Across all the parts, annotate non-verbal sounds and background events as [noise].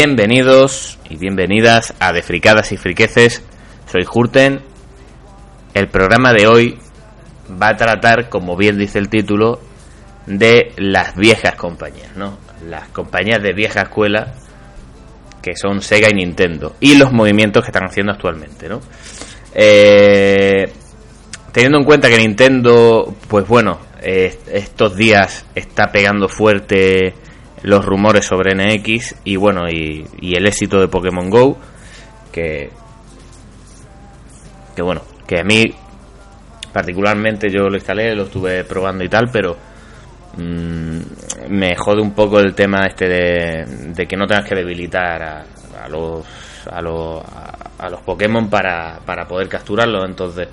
Bienvenidos y bienvenidas a De Fricadas y Friqueces. Soy Hurten. El programa de hoy va a tratar, como bien dice el título, de las viejas compañías, ¿no? Las compañías de vieja escuela que son Sega y Nintendo y los movimientos que están haciendo actualmente, ¿no? Eh, teniendo en cuenta que Nintendo, pues bueno, estos días está pegando fuerte los rumores sobre NX y bueno, y, el éxito de Pokémon Go, que, que bueno, que a mí particularmente yo lo instalé, lo estuve probando y tal, pero mm, me jode un poco el tema este de, que no tengas que debilitar a, a los a los, a, los Pokémon para, para poder capturarlos, entonces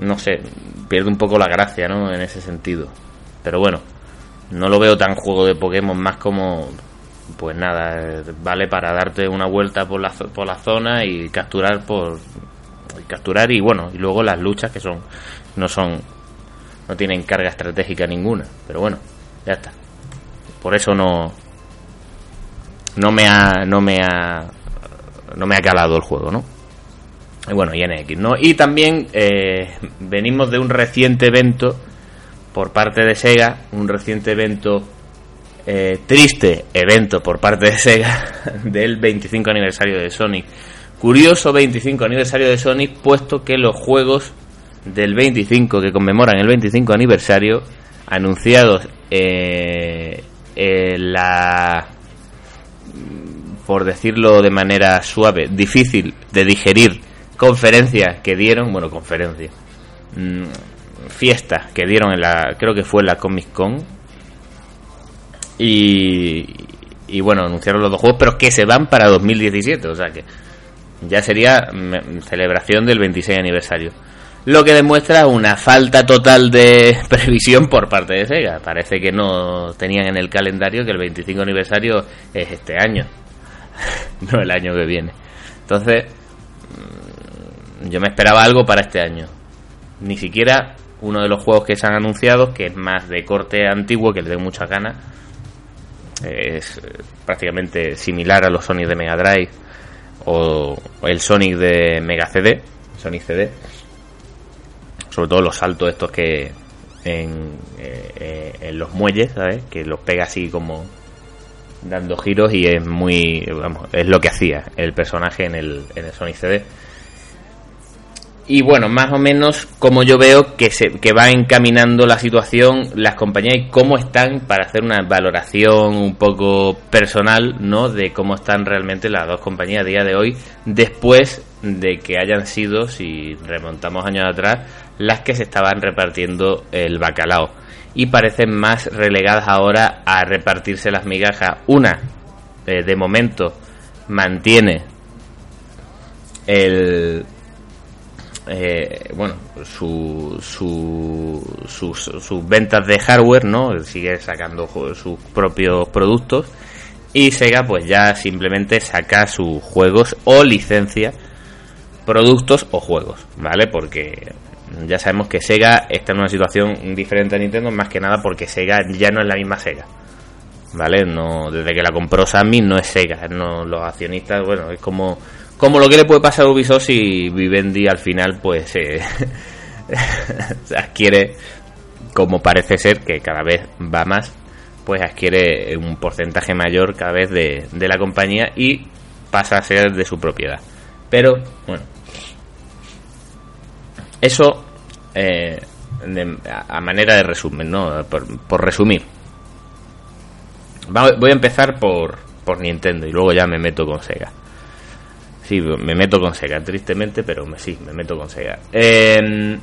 no sé, pierde un poco la gracia, ¿no? En ese sentido. Pero bueno, no lo veo tan juego de Pokémon más como pues nada, vale para darte una vuelta por la, por la zona y capturar por capturar y bueno, y luego las luchas que son no son no tienen carga estratégica ninguna, pero bueno, ya está. Por eso no no me ha no me ha no me ha calado el juego, ¿no? Y bueno, y NX, ¿no? Y también eh, venimos de un reciente evento por parte de Sega, un reciente evento, eh, triste evento por parte de Sega [laughs] del 25 aniversario de Sonic. Curioso 25 aniversario de Sonic, puesto que los juegos del 25 que conmemoran el 25 aniversario, anunciados eh, la por decirlo de manera suave, difícil de digerir conferencia que dieron, bueno, conferencia, mm, fiesta que dieron en la, creo que fue en la Comic Con. Y, y bueno, anunciaron los dos juegos, pero que se van para 2017, o sea que ya sería celebración del 26 aniversario. Lo que demuestra una falta total de [laughs] previsión por parte de Sega. Parece que no tenían en el calendario que el 25 aniversario es este año, [laughs] no el año que viene. Entonces, mm, yo me esperaba algo para este año. Ni siquiera uno de los juegos que se han anunciado, que es más de corte antiguo, que le doy muchas ganas. Es eh, prácticamente similar a los Sonic de Mega Drive o el Sonic de Mega CD, Sonic CD. Sobre todo los saltos estos que en, eh, en los muelles, ¿sabes? Que los pega así como dando giros y es muy, vamos, es lo que hacía el personaje en el, en el Sonic CD y bueno, más o menos como yo veo que se que va encaminando la situación las compañías y cómo están para hacer una valoración un poco personal, ¿no? De cómo están realmente las dos compañías a día de hoy después de que hayan sido, si remontamos años atrás, las que se estaban repartiendo el bacalao y parecen más relegadas ahora a repartirse las migajas. Una, eh, de momento, mantiene el eh, bueno, su, su, sus, ventas de hardware, ¿no? Sigue sacando sus propios productos y Sega pues ya simplemente saca sus juegos o licencia productos o juegos, ¿vale? Porque ya sabemos que Sega está en una situación diferente a Nintendo más que nada porque Sega ya no es la misma Sega. ¿Vale? No, desde que la compró Sammy no es Sega, no los accionistas, bueno, es como como lo que le puede pasar a Ubisoft si Vivendi al final pues eh, [laughs] adquiere, como parece ser que cada vez va más, pues adquiere un porcentaje mayor cada vez de, la compañía y pasa a ser de su propiedad. Pero bueno, eso eh, a manera de resumen, ¿no? Por, resumir. Voy a empezar por, por Nintendo y luego ya me meto con Sega. Sí, me meto con Sega, tristemente, pero sí, me meto con Sega. Em,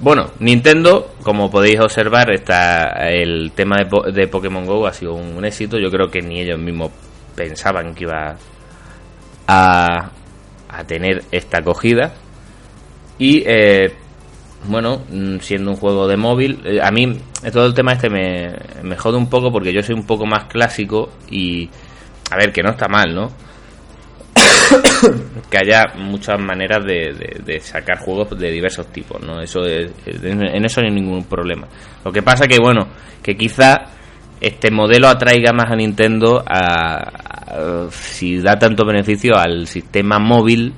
bueno, Nintendo, como podéis observar, está el tema de, Pokémon Go ha sido un, éxito. Yo creo que ni ellos mismos pensaban que iba a, a tener esta acogida. Y eh, bueno, mm, siendo un juego de móvil, eh, a mí todo el tema este me, me jode un poco porque yo soy un poco más clásico y a ver, que no está mal, ¿no? [coughs] que haya muchas maneras de, sacar juegos de diversos tipos, ¿no? Eso en eso no hay ningún problema. Lo que pasa que, bueno, que quizá este modelo atraiga más a Nintendo a, si da tanto beneficio al sistema móvil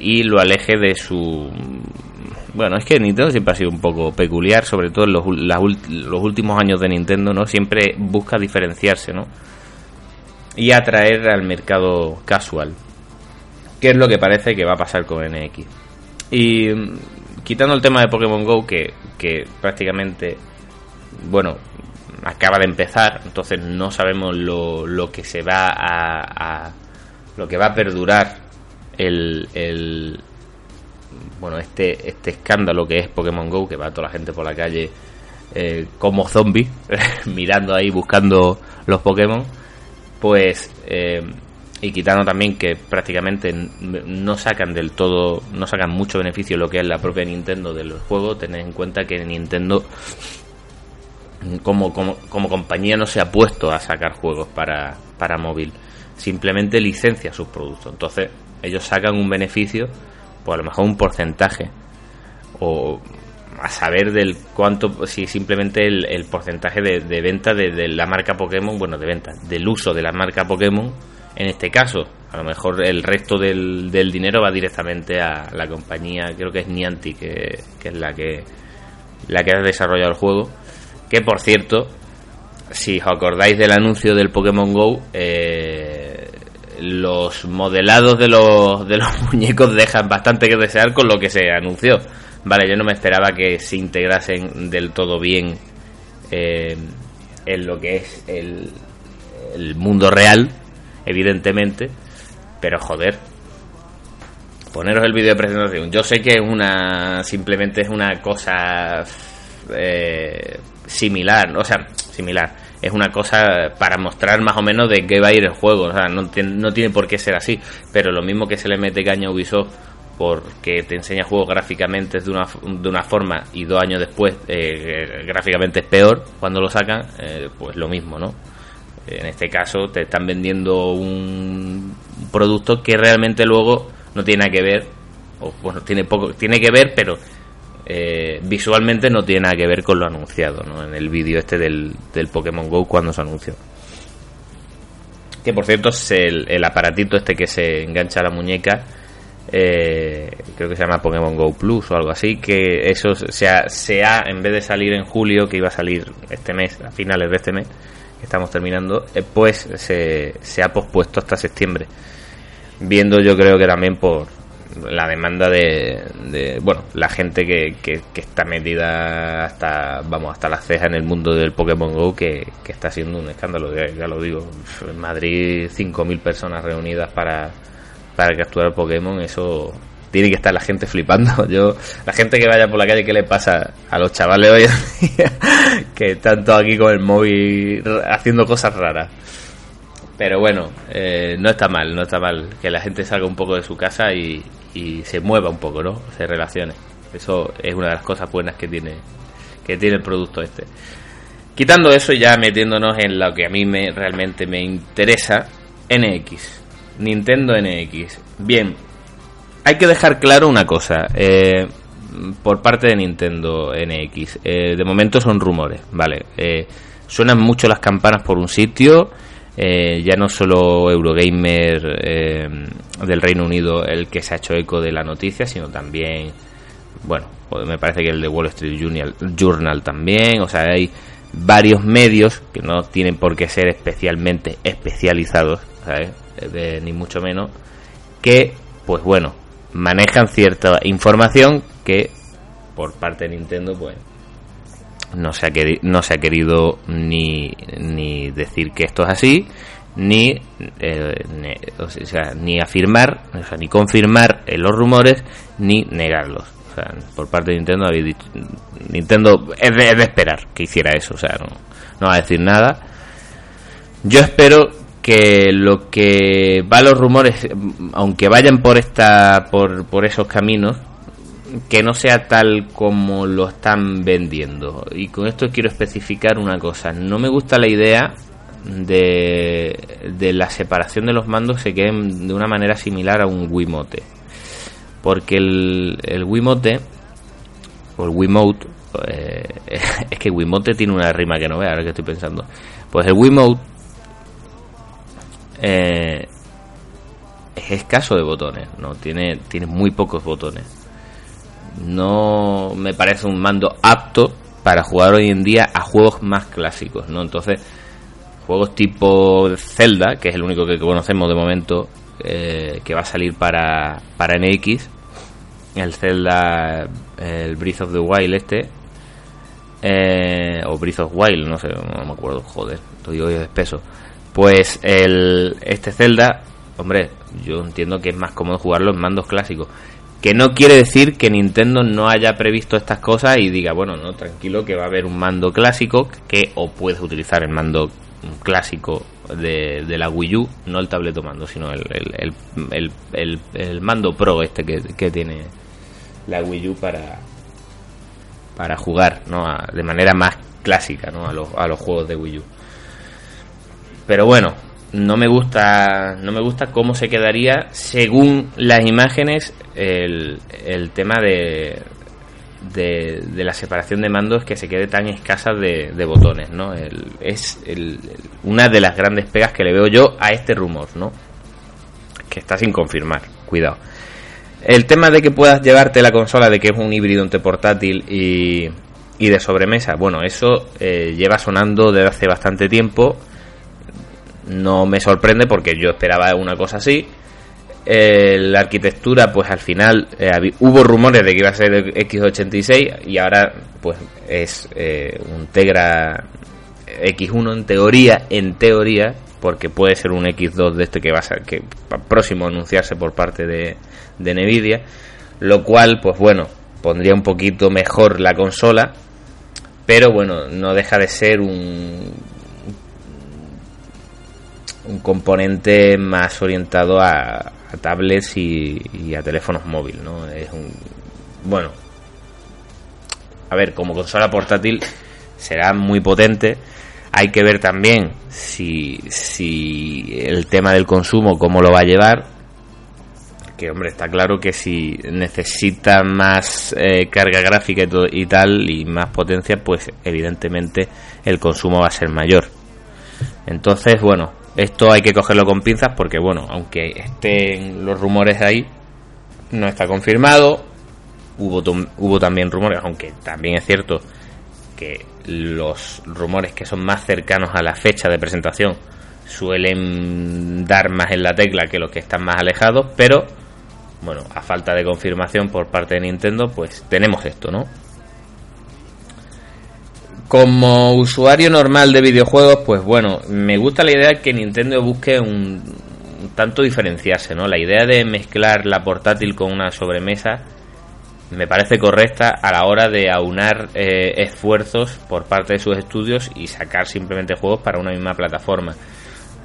y lo aleje de su bueno es que Nintendo siempre ha sido un poco peculiar sobre todo en los, los últimos años de Nintendo no siempre busca diferenciarse no y atraer al mercado casual que es lo que parece que va a pasar con NX y mm, quitando el tema de Pokémon Go que, que prácticamente bueno acaba de empezar, entonces no sabemos lo, lo que se va a, lo que va a perdurar el, el bueno este este escándalo que es Pokémon Go que va toda la gente por la calle eh, como zombie [laughs] mirando ahí buscando los Pokémon pues eh, y quitando también que prácticamente no sacan del todo no sacan mucho beneficio lo que es la propia Nintendo del juego tened en cuenta que Nintendo como, como, como compañía no se ha puesto a sacar juegos para, para móvil, simplemente licencia sus productos. Entonces, ellos sacan un beneficio, pues a lo mejor un porcentaje, o a saber del cuánto, si simplemente el, porcentaje de, venta de, la marca Pokémon, bueno, de venta, del uso de la marca Pokémon, en este caso, a lo mejor el resto del, del dinero va directamente a la compañía, creo que es Niantic, que, que es la que, la que ha desarrollado el juego que por cierto, si os acordáis del anuncio del Pokémon Go, eh, los modelados de los, de los [laughs] muñecos dejan bastante que desear con lo que se anunció. Vale, yo no me esperaba que se integrasen del todo bien eh, en lo que es el, mundo real, evidentemente, pero joder, poneros el vídeo de presentación. Yo sé que es una simplemente es una cosa eh, similar, o sea, similar. Es una cosa para mostrar más o menos de qué va a ir el juego. O sea, no, no tiene por qué ser así. Pero lo mismo que se le mete caña a Ubisoft porque te enseña juegos gráficamente de una, de una forma y dos años después eh, gráficamente es peor cuando lo sacan, eh, pues lo mismo, ¿no? En este caso te están vendiendo un producto que realmente luego no tiene nada que ver, o bueno, tiene poco, tiene que ver, pero eh, visualmente no tiene nada que ver con lo anunciado ¿no? en el vídeo este del, del, Pokémon Go cuando se anunció. Que por cierto es el, aparatito este que se engancha a la muñeca, eh, creo que se llama Pokémon Go Plus o algo así, que eso se ha, se ha, en vez de salir en julio, que iba a salir este mes, a finales de este mes, que estamos terminando, eh, pues se, se ha pospuesto hasta septiembre. Viendo yo creo que también por, la demanda de, bueno la gente que, que, está metida hasta vamos hasta las cejas en el mundo del Pokémon Go que, está siendo un escándalo ya, lo digo en Madrid 5.000 personas reunidas para para capturar Pokémon eso tiene que estar la gente flipando [laughs] yo la gente que vaya por la calle qué le pasa a los chavales hoy en día [laughs] que están todos aquí con el móvil haciendo cosas raras pero bueno, eh, no está mal, no está mal que la gente salga un poco de su casa y, y se mueva un poco, ¿no? Se relacione. Eso es una de las cosas buenas que tiene que tiene el producto este. Quitando eso ya metiéndonos en lo que a mí me realmente me interesa, NX, Nintendo NX. Bien, hay que dejar claro una cosa. Eh, por parte de Nintendo NX, eh, de momento son rumores, ¿vale? Eh, suenan mucho las campanas por un sitio eh, ya no solo Eurogamer eh, del Reino Unido el que se ha hecho eco de la noticia, sino también, bueno, pues me parece que el de Wall Street Journal, también, o sea, hay varios medios que no tienen por qué ser especialmente especializados, ni mucho menos, que, pues bueno, manejan cierta información que por parte de Nintendo, pues no se ha, querido, no se ha querido ni, ni decir que esto es así, ni, eh, ni afirmar, o sea, ni confirmar los rumores, ni negarlos. Por parte de Nintendo habéis dicho, Nintendo es de, esperar que hiciera eso, o sea, no, no va a decir nada. Yo espero que lo que va los rumores, aunque vayan por esta, por, por esos caminos, que no sea tal como lo están vendiendo. Y con esto quiero especificar una cosa. No me gusta la idea de, de la separación de los mandos se queden de una manera similar a un Wiimote. Porque el, el Wiimote o el Wiimote eh, [laughs] es que Wiimote tiene una rima que no vea, ahora que estoy pensando. Pues el Wiimote eh, es escaso de botones, no tiene tiene muy pocos botones. No me parece un mando apto para jugar hoy en día a juegos más clásicos, ¿no? Entonces, juegos tipo Zelda, que es el único que conocemos de momento, eh, que va a salir para, para NX, el Zelda, el Breath of the Wild este, eh, o Breath of Wild, no sé, no me acuerdo, joder, estoy hoy espeso. Pues el, este Zelda, hombre, yo entiendo que es más cómodo jugarlo en mandos clásicos. Que no quiere decir que Nintendo no haya previsto estas cosas y diga, bueno, no, tranquilo, que va a haber un mando clásico que o puedes utilizar el mando clásico de, la Wii U, no el tableto mando, sino el, el, el, el mando pro este que, que, tiene la Wii U para, para jugar ¿no? de manera más clásica ¿no? a, los, a los juegos de Wii U. Pero bueno, no me gusta no me gusta cómo se quedaría según las imágenes el, el tema de, de, la separación de mandos que se quede tan escasa de, botones, ¿no? es una de las grandes pegas que le veo yo a este rumor, ¿no? Que está sin confirmar, cuidado. El tema de que puedas llevarte la consola, de que es un híbrido entre portátil y, y de sobremesa, bueno, eso eh, lleva sonando desde hace bastante tiempo. No me sorprende porque yo esperaba una cosa así. La arquitectura, pues al final eh, hubo rumores de que iba a ser X86 y ahora pues es eh, un Tegra X1 en teoría, en teoría, porque puede ser un X2 de este que va a ser que próximo a anunciarse por parte de, de Nvidia, lo cual pues bueno, pondría un poquito mejor la consola, pero bueno, no deja de ser un un componente más orientado a, tablets y, a teléfonos móviles, ¿no? Es un bueno. A ver, como consola portátil será muy potente. Hay que ver también si, si el tema del consumo, cómo lo va a llevar. Que, hombre, está claro que si necesita más eh, carga gráfica y, y tal, y más potencia, pues evidentemente el consumo va a ser mayor. Entonces, bueno, esto hay que cogerlo con pinzas porque, bueno, aunque estén los rumores ahí, no está confirmado. Hubo, hubo también rumores, aunque también es cierto que los rumores que son más cercanos a la fecha de presentación suelen dar más en la tecla que los que están más alejados, pero bueno, a falta de confirmación por parte de Nintendo, pues tenemos esto, ¿no? Como usuario normal de videojuegos, pues bueno, me gusta la idea que Nintendo busque un, tanto diferenciarse, ¿no? La idea de mezclar la portátil con una sobremesa me parece correcta a la hora de aunar eh, esfuerzos por parte de sus estudios y sacar simplemente juegos para una misma plataforma.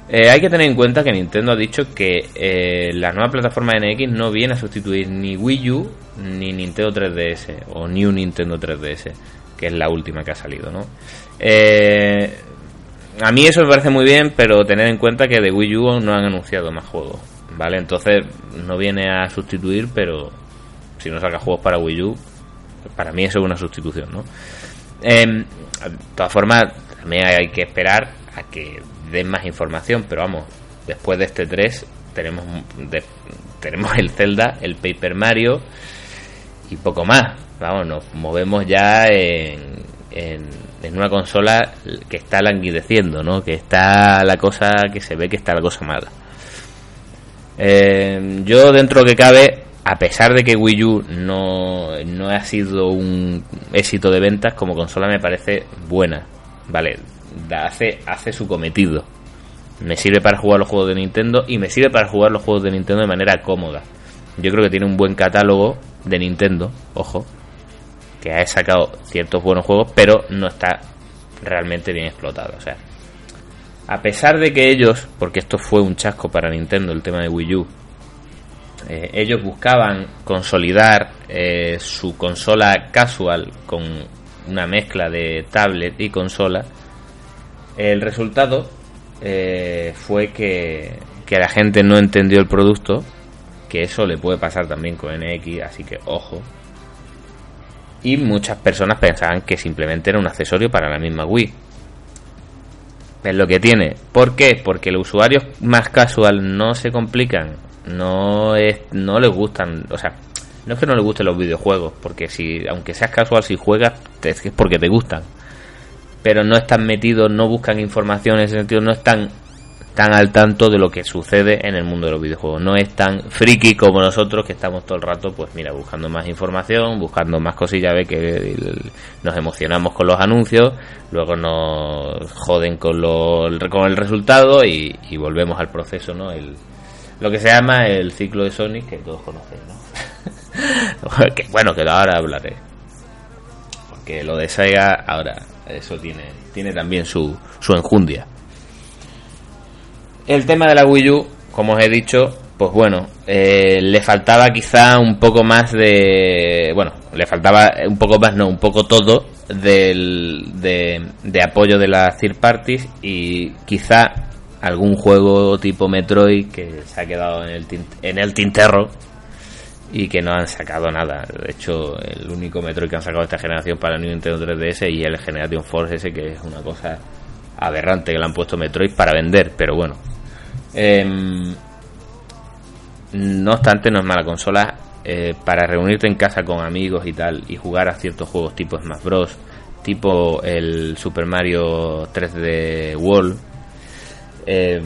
Eh, hay que tener en cuenta que Nintendo ha dicho que eh, la nueva plataforma NX no viene a sustituir ni Wii U ni Nintendo 3DS o New Nintendo 3DS que es la última que ha salido, ¿no? Eh, a mí eso me parece muy bien, pero tener en cuenta que de Wii U no han anunciado más juegos, ¿vale? Entonces no viene a sustituir, pero si no saca juegos para Wii U, para mí eso es una sustitución, ¿no? Em, de todas formas, también hay que esperar a que den más información, pero vamos, después de este 3 tenemos, tenemos el Zelda, el Paper Mario y poco más vamos, nos movemos ya en, en, una consola que está languideciendo, ¿no? Que está la cosa, que se ve que está la cosa mala. Eh, yo dentro de que cabe, a pesar de que Wii U no, no ha sido un éxito de ventas, como consola me parece buena, ¿vale? Hace, hace su cometido. Me sirve para jugar los juegos de Nintendo y me sirve para jugar los juegos de Nintendo de manera cómoda. Yo creo que tiene un buen catálogo de Nintendo, ojo, que ha sacado ciertos buenos juegos, pero no está realmente bien explotado. O sea, a pesar de que ellos, porque esto fue un chasco para Nintendo, el tema de Wii U, eh, ellos buscaban consolidar eh, su consola casual con una mezcla de tablet y consola, el resultado eh, fue que, que la gente no entendió el producto, que eso le puede pasar también con NX, así que ojo, Y muchas personas pensaban que simplemente era un accesorio para la misma Wii. Es lo que tiene. ¿Por qué? Porque los usuarios más casual no se complican, no es, no les gustan, o sea, no es que no les gusten los videojuegos, porque si, aunque seas casual, si juegas, es porque te gustan. Pero no están metidos, no buscan información en ese sentido, no están tan al tanto de lo que sucede en el mundo de los videojuegos. No es tan friki como nosotros que estamos todo el rato, pues mira, buscando más información, buscando más cosillas, ve que nos emocionamos con los anuncios, luego nos joden con, lo, con el resultado y, volvemos al proceso, ¿no? El, lo que se llama el ciclo de Sonic que todos conocen, ¿no? [laughs] que, bueno, que ahora hablaré. Porque lo de Sega ahora eso tiene tiene también su su enjundia. El tema de la Wii U, como os he dicho, pues bueno, eh, le faltaba quizá un poco más de. Bueno, le faltaba un poco más, no, un poco todo del, de, apoyo de las third parties y quizá algún juego tipo Metroid que se ha quedado en el, en el tinterro y que no han sacado nada. De hecho, el único Metroid que han sacado esta generación para el Nintendo 3DS y el Generation Force ese que es una cosa aberrante que le han puesto Metroid para vender, pero bueno. Em, no obstante, no es mala consola. Eh, para reunirte en casa con amigos y tal y jugar a ciertos juegos tipo Smash Bros. Tipo el Super Mario 3D World eh,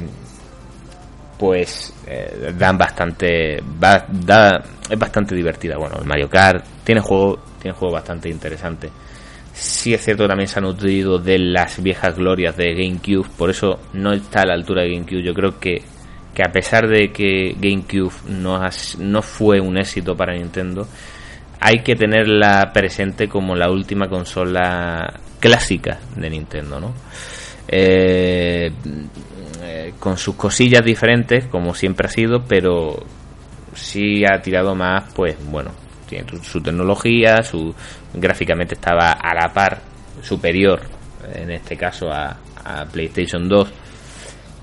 pues eh, dan bastante es bastante divertida bueno el Mario Kart tiene juego tiene juego bastante interesante sí es cierto también se ha nutrido de las viejas glorias de GameCube por eso no está a la altura de GameCube yo creo que que a pesar de que GameCube no, no fue un éxito para Nintendo, hay que tenerla presente como la última consola clásica de Nintendo, ¿no? Eh, eh, con sus cosillas diferentes, como siempre ha sido, pero sí ha tirado más, pues bueno, tiene su tecnología, su gráficamente estaba a la par, superior, en este caso a, PlayStation 2,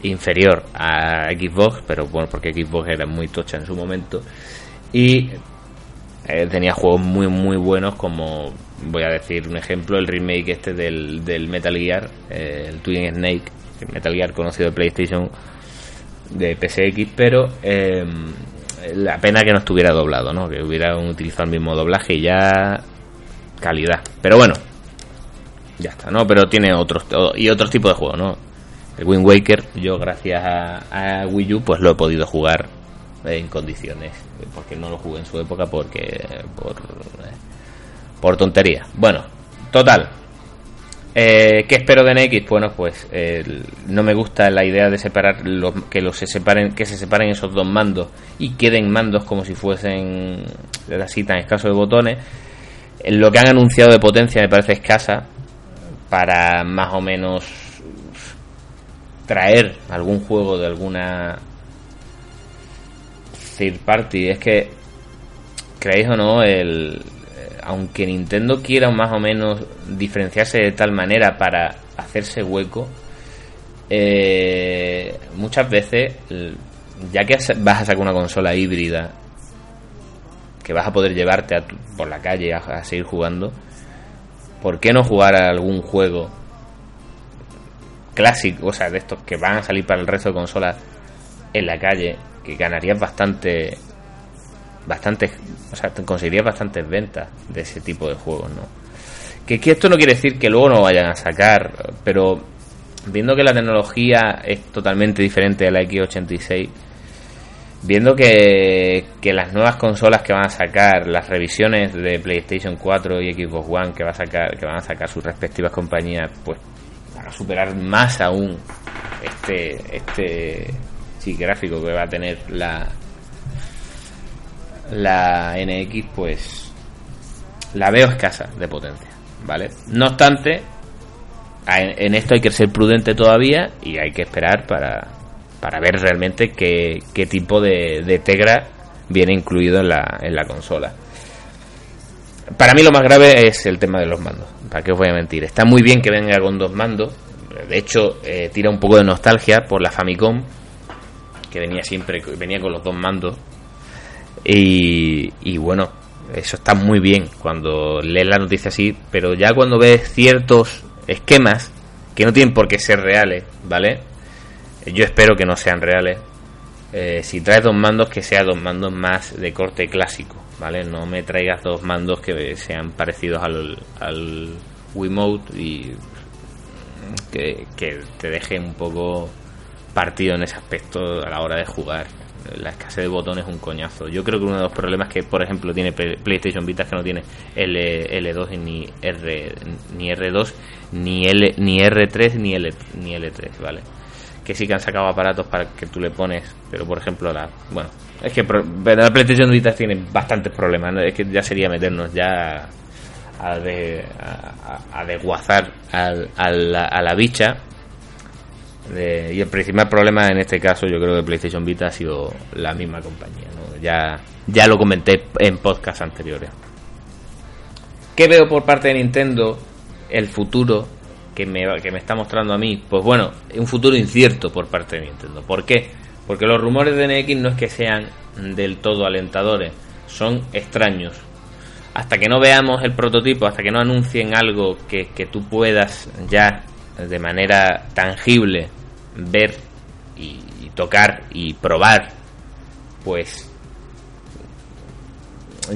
inferior a Xbox, pero bueno, porque Xbox era muy tocha en su momento, y eh, tenía juegos muy muy buenos como voy a decir un ejemplo el remake este del, Metal Gear eh, el Twin Snake Metal Gear conocido de PlayStation de PSX, pero em, la pena que no estuviera doblado, ¿no? Que hubieran utilizado el mismo doblaje y ya calidad. Pero bueno, ya está, ¿no? Pero tiene otros y otros tipos de juegos, ¿no? El Wind Waker, yo gracias a, Wii U, pues lo he podido jugar en condiciones, porque no lo jugué en su época porque por eh, por tontería. Bueno, total, eh, ¿Qué espero de NX? Bueno, pues no me gusta la idea de separar los, que los se separen, que se separen esos dos mandos y queden mandos como si fuesen así tan escasos de botones. Lo que han anunciado de potencia me parece escasa para más o menos traer algún juego de alguna third party. Es que creéis o no el aunque Nintendo quiera más o menos diferenciarse de tal manera para hacerse hueco, eh, muchas veces, ya que vas a sacar una consola híbrida, que vas a poder llevarte por la calle a, seguir jugando, ¿por qué no jugar a algún juego clásico, o sea, de estos que van a salir para el resto de consolas en la calle, que ganarías bastante bastantes, o sea, conseguirías bastantes ventas de ese tipo de juegos, ¿no? Que, que esto no quiere decir que luego no vayan a sacar, pero viendo que la tecnología es totalmente diferente a la X86, viendo que, que las nuevas consolas que van a sacar, las revisiones de PlayStation 4 y Xbox One que va a sacar, que van a sacar sus respectivas compañías, pues van a superar más aún este este sí, gráfico que va a tener la, la NX pues la veo escasa de potencia, ¿vale? No obstante, en esto hay que ser prudente todavía y hay que esperar para, para ver realmente qué, qué tipo de, de, Tegra viene incluido en la, en la consola. Para mí lo más grave es el tema de los mandos, para qué os voy a mentir. Está muy bien que venga con dos mandos, de hecho eh, tira un poco de nostalgia por la Famicom, que venía siempre, venía con los dos mandos y, bueno, eso está muy bien cuando lees la noticia así, pero ya cuando ves ciertos esquemas que no tienen por qué ser reales, ¿vale? Yo espero que no sean reales. Eh, si traes dos mandos, que sean dos mandos más de corte clásico, ¿vale? No me traigas dos mandos que sean parecidos al, al Wiimote y que, que te dejen un poco partido en ese aspecto a la hora de jugar la escasez de botones es un coñazo. Yo creo que uno de los problemas que, por ejemplo, tiene PlayStation Vita es que no tiene L, L2 ni R ni R2 ni L ni R3 ni L ni L3, ¿vale? Que sí que han sacado aparatos para que tú le pones, pero por ejemplo la bueno, es que la PlayStation Vita tiene bastantes problemas, es que ya sería meternos ya a, de, a, desguazar a la bicha y el principal problema en este caso, yo creo que PlayStation Vita ha sido la misma compañía. Ya, ya lo comenté en podcast anteriores. ¿Qué veo por parte de Nintendo? El futuro que me, que me está mostrando a mí. Pues bueno, un futuro incierto por parte de Nintendo. ¿Por qué? Porque los rumores de NX no es que sean del todo alentadores, son extraños. Hasta que no veamos el prototipo, hasta que no anuncien algo que, que tú puedas ya de manera tangible ver y, tocar y probar, pues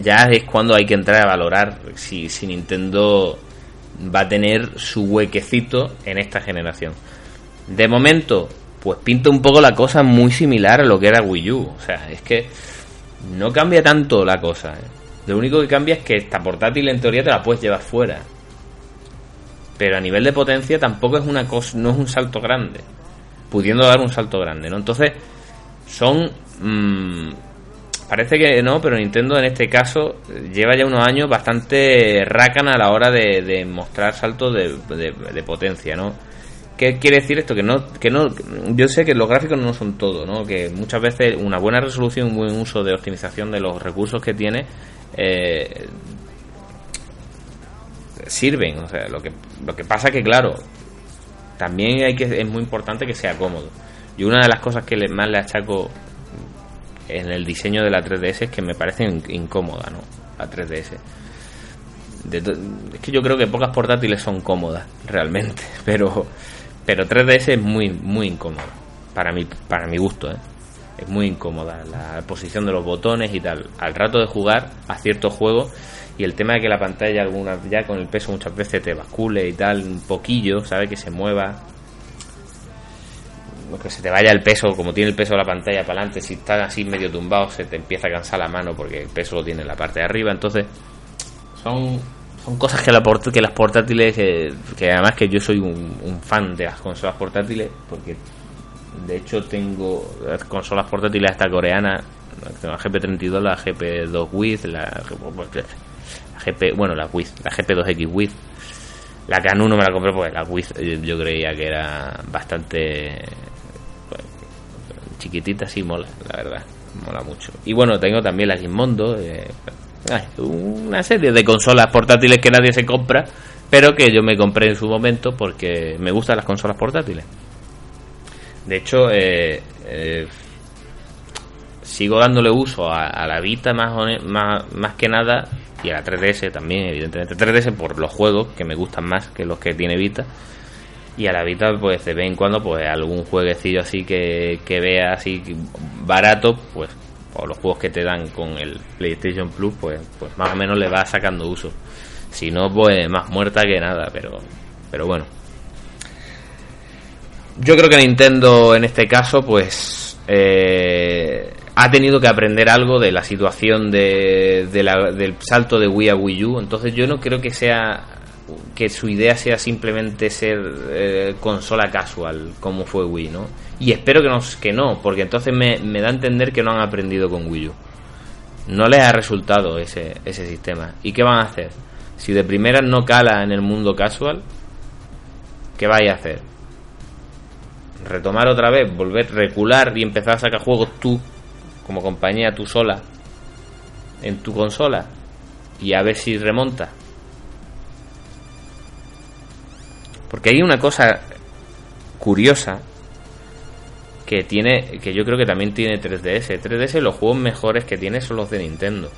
ya es cuando hay que entrar a valorar si, si Nintendo va a tener su huequecito en esta generación. De momento, pues pinta un poco la cosa muy similar a lo que era Wii U. O sea, es que no cambia tanto la cosa. ¿eh? Lo único que cambia es que esta portátil en teoría te la puedes llevar fuera. Pero a nivel de potencia tampoco es una cosa, no es un salto grande pudiendo dar un salto grande, ¿no? Entonces, son... Mm, parece que no, pero Nintendo en este caso lleva ya unos años bastante rácana a la hora de, mostrar saltos de, potencia, ¿no? ¿Qué quiere decir esto? Que no, que no, yo sé que los gráficos no son todo, ¿no? Que muchas veces una buena resolución, un buen uso de optimización de los recursos que tiene eh, sirven. O sea, lo que, lo que pasa que claro, también hay que es muy importante que sea cómodo. Y una de las cosas que más le achaco en el diseño de la 3DS es que me parece incómoda, ¿no? La 3DS. es que yo creo que pocas portátiles son cómodas, realmente, [laughs] pero pero 3DS es muy muy incómoda para mi para mi gusto, ¿eh? Es muy incómoda la posición de los botones y tal. Al rato de jugar a ciertos juegos y el tema de que la pantalla alguna ya con el peso muchas veces te bascule y tal un poquillo, ¿sabes? Que se mueva que se te vaya el peso, como tiene el peso de la pantalla para adelante, si estás así medio tumbado se te empieza a cansar la mano porque el peso lo tiene en la parte de arriba, entonces son son cosas que, la que las portátiles, que, además que yo soy un, fan de las consolas portátiles, porque de hecho tengo las consolas portátiles hasta coreanas, la GP32, la GP2 With, la, GP, bueno, la Wiz, la GP2X Wiz. La Canon no me la compré porque la Wiz eh, yo creía que era bastante chiquitita, sí mola, la verdad, mola mucho. Y bueno, tengo también la Gizmondo, eh, una serie de consolas portátiles que nadie se compra, pero que yo me compré en su momento porque me gustan las consolas portátiles. De hecho, eh, sigo dándole uso a, la Vita más, más, más que nada y a la 3DS también, evidentemente. 3DS por los juegos que me gustan más que los que tiene Vita. Y a la Vita, pues de vez en cuando, pues algún jueguecillo así que, que vea así barato, pues, o los juegos que te dan con el PlayStation Plus, pues, pues más o menos le va sacando uso. Si no, pues más muerta que nada, pero, pero bueno. Yo creo que Nintendo en este caso, pues, eh, ha tenido que aprender algo de la situación de, del salto de Wii a Wii U. Entonces yo no creo que sea que su idea sea simplemente ser eh, consola casual como fue Wii, ¿no? Y espero que no, que no porque entonces me, me, da a entender que no han aprendido con Wii U. No les ha resultado ese, ese sistema. ¿Y qué van a hacer? Si de primera no cala en el mundo casual, ¿qué vais a hacer? Retomar otra vez, volver, recular y empezar a sacar juegos tú como compañía tú sola en tu consola y a ver si remonta. Porque hay una cosa curiosa que tiene que yo creo que también tiene 3DS. 3DS los juegos mejores que tiene son los de Nintendo.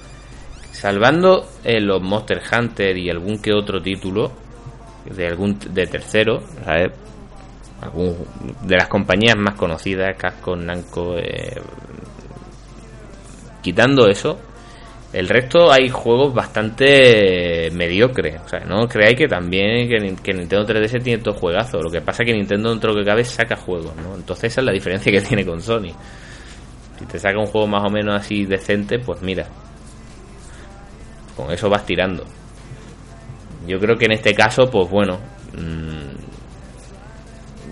salvando eh, los Monster Hunter y algún que otro título de algún de tercero, ¿sabes? Algún, de las compañías más conocidas, Casco, Namco, eh, quitando eso, el resto hay juegos bastante mediocres. O sea, no creáis que también que, Nintendo 3DS tiene todo juegazos. Lo que pasa es que Nintendo dentro que cabe saca juegos, ¿no? Entonces esa es la diferencia que [laughs] tiene con Sony. Si te saca un juego más o menos así decente, pues mira. Con eso vas tirando. Yo creo que en este caso, pues bueno. Mmm,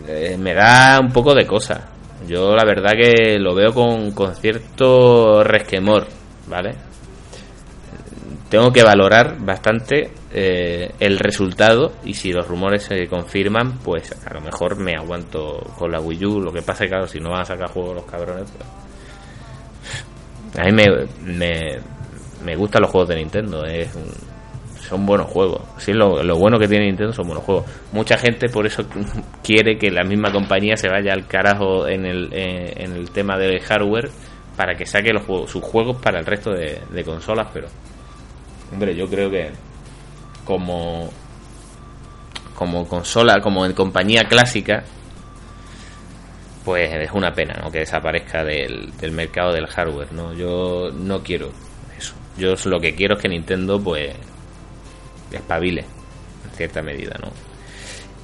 eh, me da un poco de cosa. Yo la verdad que lo veo con, con cierto resquemor, ¿vale? Tengo que valorar bastante eh, el resultado y si los rumores se confirman, pues a lo mejor me aguanto con la Wii U. Lo que pasa es que, claro, si no van a sacar juegos los cabrones, pues... A mí me, me, me gustan los juegos de Nintendo. Es un, son buenos juegos. Sí, lo, lo, bueno que tiene Nintendo son buenos juegos. Mucha gente por eso [laughs] quiere que la misma compañía se vaya al carajo en el, eh, en el tema del hardware para que saque los juegos, sus juegos para el resto de, de consolas, pero hombre, yo creo que como como consola, como en compañía clásica, pues es una pena ¿no? que desaparezca del, del mercado del hardware. ¿no? Yo no quiero eso. Yo lo que quiero es que Nintendo pues espabile, en cierta medida, ¿no?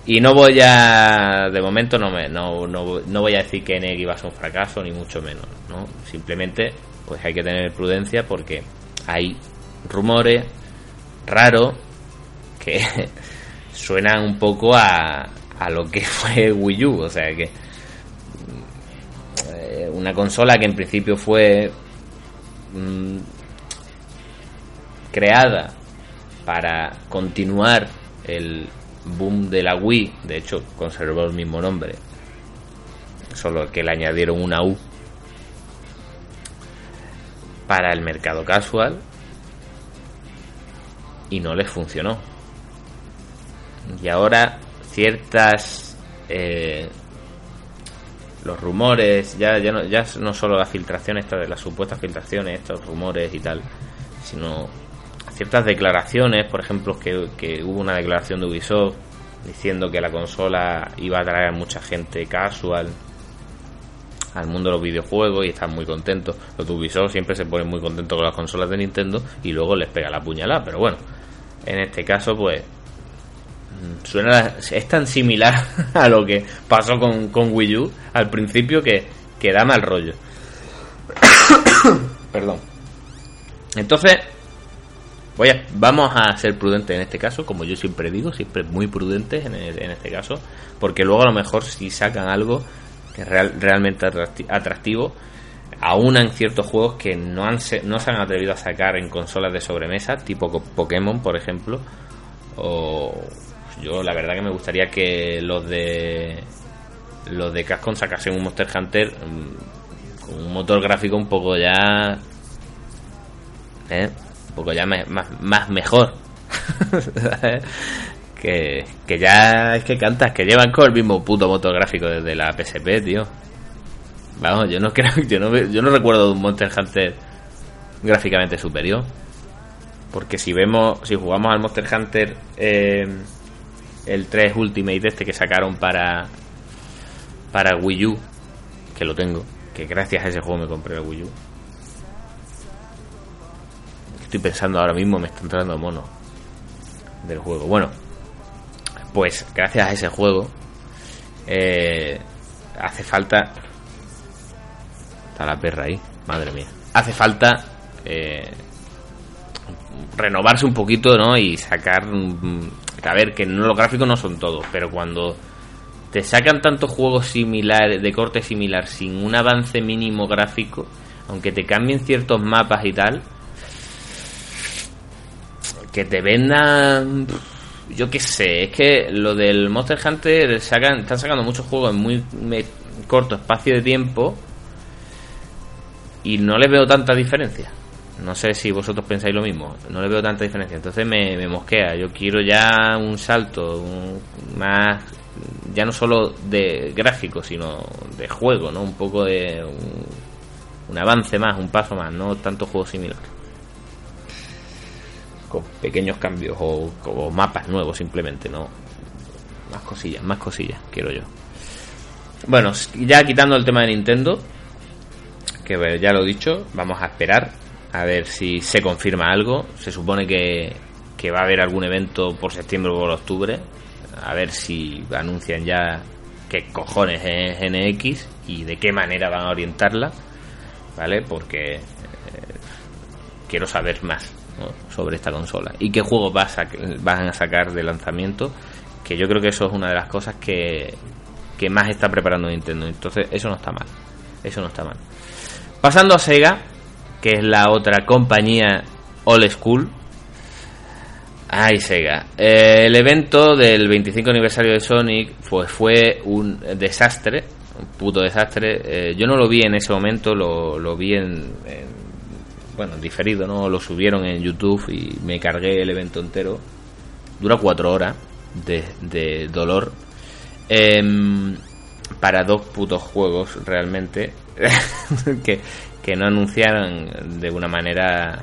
Y no voy a, de momento no, me, no, no, no voy a decir que NX iba a ser un fracaso, ni mucho menos, ¿no? Simplemente, pues hay que tener prudencia porque hay rumores raros que [laughs] suenan un poco a, a lo que fue Wii U, o sea que eh, una consola que en principio fue mmm, creada para continuar el boom de la Wii, de hecho conservó el mismo nombre, solo que le añadieron una U para el mercado casual y no les funcionó. Y ahora ciertas eh, los rumores, ya, ya, no, ya no solo la filtración, esta de las supuestas filtraciones, estos rumores y tal, sino ciertas declaraciones, por ejemplo, que, hubo una declaración de Ubisoft diciendo que la consola iba a traer a mucha gente casual al mundo de los videojuegos y están muy contentos. Los de Ubisoft siempre se ponen muy contentos con las consolas de Nintendo y luego les pega la puñalada, pero bueno, en este caso pues mm, suena es tan similar [laughs] a lo que pasó con, con Wii U al principio que, que da mal rollo. [coughs] Perdón. Entonces, Voy vamos a ser prudentes en este caso, como yo siempre digo, siempre muy prudentes en, en este caso, porque luego a lo mejor si sacan algo que es real, realmente atractivo, aún en ciertos juegos que no, han se, no se han atrevido a sacar en consolas de sobremesa, tipo Pokémon, por ejemplo, o yo la verdad que me gustaría que los de los de Capcom sacasen un Monster Hunter mm, con un motor gráfico un poco ya ¿eh? Poco ya me, más, más mejor. [laughs] que, que ya es que cantas, que llevan con el mismo puto motográfico desde la PSP, tío. Vamos, yo no [laughs] creo, yo no, yo no recuerdo de un Monster Hunter gráficamente superior. Porque si vemos, si jugamos al Monster Hunter eh, el 3 Ultimate este que sacaron para para Wii U, que lo tengo, que gracias a ese juego me compré el Wii U estoy pensando ahora mismo, me está entrando mono del juego. Bueno, pues gracias a ese juego eh, hace falta... Está la perra ahí, madre mía. Hace falta eh, renovarse un poquito, ¿no? Y sacar... A ver, que no, los gráficos no son todos, pero cuando te sacan tantos juegos similares, de corte similar, sin un avance mínimo gráfico, aunque te cambien ciertos mapas y tal, que te vendan yo qué sé, es que lo del Monster Hunter sacan, están sacando muchos juegos en muy corto espacio de tiempo y no les veo tanta diferencia. No sé si vosotros pensáis lo mismo, no le veo tanta diferencia. Entonces me, me mosquea, yo quiero ya un salto más, ya no solo de gráfico, sino de juego, ¿no? Un poco de un, un avance más, un paso más, no tanto juego similar. Con pequeños cambios o, o mapas nuevos simplemente, ¿no? Más cosillas, más cosillas, quiero yo. Bueno, ya quitando el tema de Nintendo, que ya lo he dicho, vamos a esperar a ver si se confirma algo. Se supone que, que va a haber algún evento por septiembre o por octubre. A ver si anuncian ya qué cojones es NX y de qué manera van a orientarla. ¿Vale? Porque eh, quiero saber más sobre esta consola. Y qué juegos van a sacar de lanzamiento. Que yo creo que eso es una de las cosas que, que más está preparando Nintendo. Entonces, eso no está mal. Eso no está mal. Pasando a Sega, que es la otra compañía old school. Ay, Sega. Eh, el evento del 25 aniversario de Sonic pues fue un desastre, un puto desastre. Eh, yo no lo vi en ese momento, lo, lo vi en, bueno, diferido, ¿no? Lo subieron en YouTube y me cargué el evento entero. Dura cuatro horas de, dolor. Em, para dos putos juegos realmente [laughs] que, que no anunciaron de una manera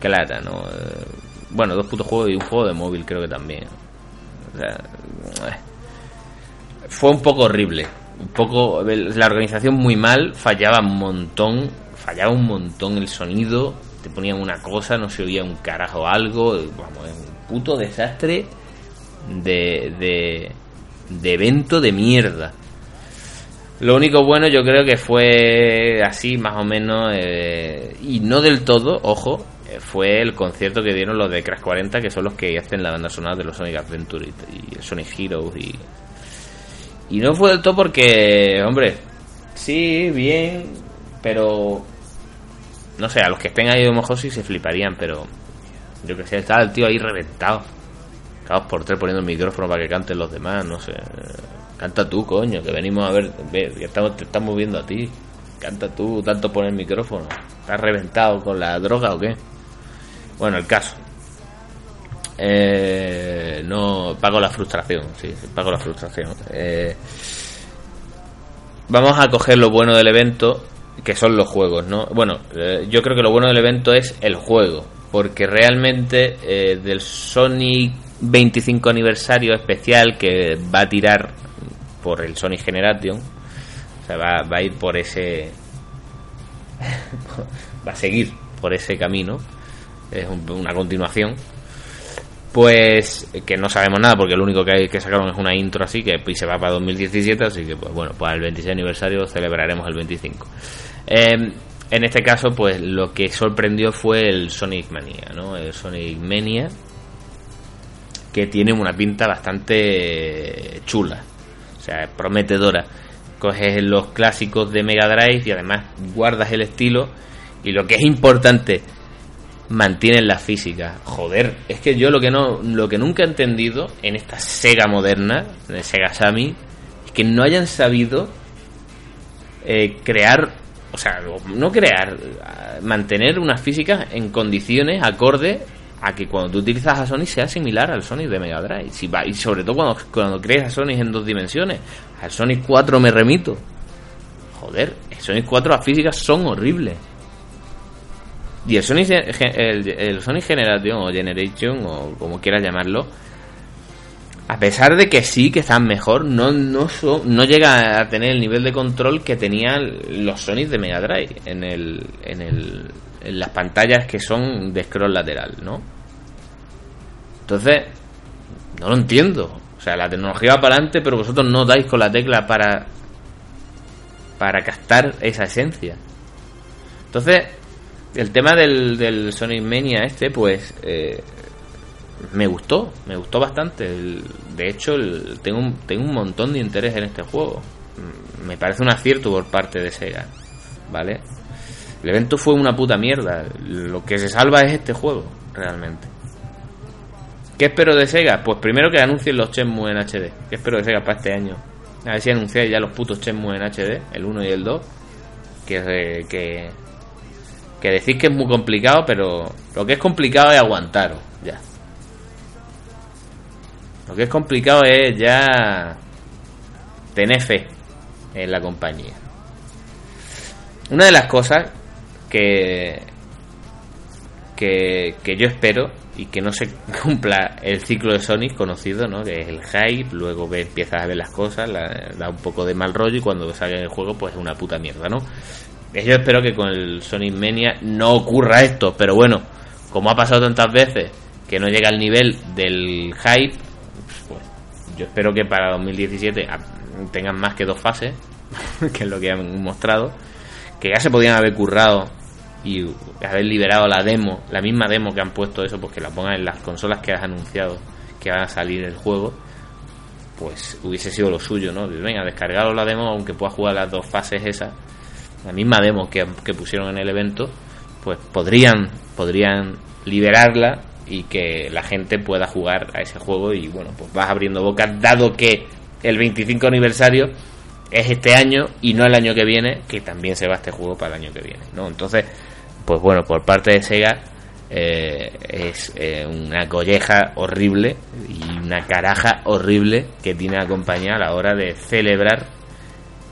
clara, ¿no? Eh, bueno, dos putos juegos y un juego de móvil creo que también. Eh, fue un poco horrible. Un poco la organización muy mal, fallaba un montón, fallaba un montón el sonido, te ponían una cosa, no se oía un carajo algo, vamos, un puto desastre de, de, de evento de mierda. Lo único bueno yo creo que fue así más o menos, eh, y no del todo, ojo, eh, fue el concierto que dieron los de Crash 40, que son los que hacen la banda sonora de los Sonic Adventure y, Sonic Heroes. Y, y no fue del todo porque, hombre, sí, bien, pero no sé, a los que estén ahí mejor sí se fliparían, pero yo que sé, estaba el tío ahí reventado. Acabas por tres poniendo el micrófono para que canten los demás, no sé. Canta tú, coño, que venimos a ver, que estamos, te estamos viendo a ti. Canta tú, tanto por el micrófono. ¿Estás reventado con la droga o qué? Bueno, el caso. Eh, no pago la frustración, sí, pago la frustración. Eh, vamos a coger lo bueno del evento, que son los juegos, ¿no? Bueno, eh, yo creo que lo bueno del evento es el juego, porque realmente del Sonic 25 aniversario especial que va a tirar por el Sonic Generation. O sea, va, va a ir por ese. [laughs] va a seguir por ese camino. Es una continuación. Pues que no sabemos nada porque lo único que hay que sacaron es una intro así que se va para 2017. Así que, pues bueno, para el 26 aniversario celebraremos el 25. Em, en este caso, pues lo que sorprendió fue el Sonic Mania, ¿no? El Sonic Mania que tiene una pinta bastante chula. O sea, prometedora. Coges los clásicos de Mega Drive y además guardas el estilo. Y lo que es importante, mantienes la física. Joder, es que yo lo que no, lo que nunca he entendido en esta Sega moderna, de Sega Sammy, es que no hayan sabido eh, crear, o sea, no crear, mantener unas físicas en condiciones acorde a que cuando tú utilizas a Sonic sea similar al Sonic de Mega Drive. Y sobre todo cuando, cuando crees a Sonic en dos dimensiones. Al Sonic 4 me remito. Joder, el Sonic 4 las físicas son horribles. Y el Sonic, el, el Sonic Generation o Generation o como quieras llamarlo, a pesar de que sí que están mejor, no, no, no llega a tener el nivel de control que tenían los Sonic de Mega Drive en el, en el en las pantallas que son de scroll lateral, ¿no? Entonces, no lo entiendo. O sea, la tecnología va para adelante, pero vosotros no dais con la tecla para para captar esa esencia. Entonces, el tema del, del Sonic Mania este, pues eh, me gustó, me gustó bastante. de hecho, tengo, un, tengo un montón de interés en este juego. Mm, me parece un acierto por parte de Sega, ¿vale? El evento fue una puta mierda. Lo que se salva es este juego, realmente. ¿Qué espero de Sega? Pues primero que anuncien los Shenmue en HD. ¿Qué espero de Sega para este año? A ver si anunciáis ya los putos Shenmue en HD, el 1 y el 2. Que, que, que decís que es muy complicado, pero lo que es complicado es aguantaros, ya. Lo que es complicado es ya tener fe en la compañía. Una de las cosas que que, que yo espero y que no se [laughs] cumpla el ciclo de Sonic conocido, ¿no? Que es el hype, luego ve, empiezas a ver las cosas, da un poco de mal rollo y cuando salga en el juego pues es una puta mierda, ¿no? Yo espero que con el Sonic Mania no ocurra esto, pero bueno, como ha pasado tantas veces que no llega al nivel del hype, pues yo espero que para 2017 tengan más que dos fases, [laughs] que es lo que han mostrado, que ya se podían haber currado y haber liberado la demo, la misma demo que han puesto eso, pues que la pongan en las consolas que has anunciado que van a salir el juego, pues hubiese sido lo suyo, ¿no? Venga, descargaros la demo, aunque pueda jugar las dos fases esas, la misma demo que, que pusieron en el evento, pues podrían, podrían liberarla y que la gente pueda jugar a ese juego y bueno, pues vas abriendo boca, dado que el 25 aniversario es este año y no el año que viene, que también se va este juego para el año que viene, ¿no? Entonces, pues bueno, por parte de Sega eh, es eh, una colleja horrible y una caraja horrible que tiene la compañía a la hora de celebrar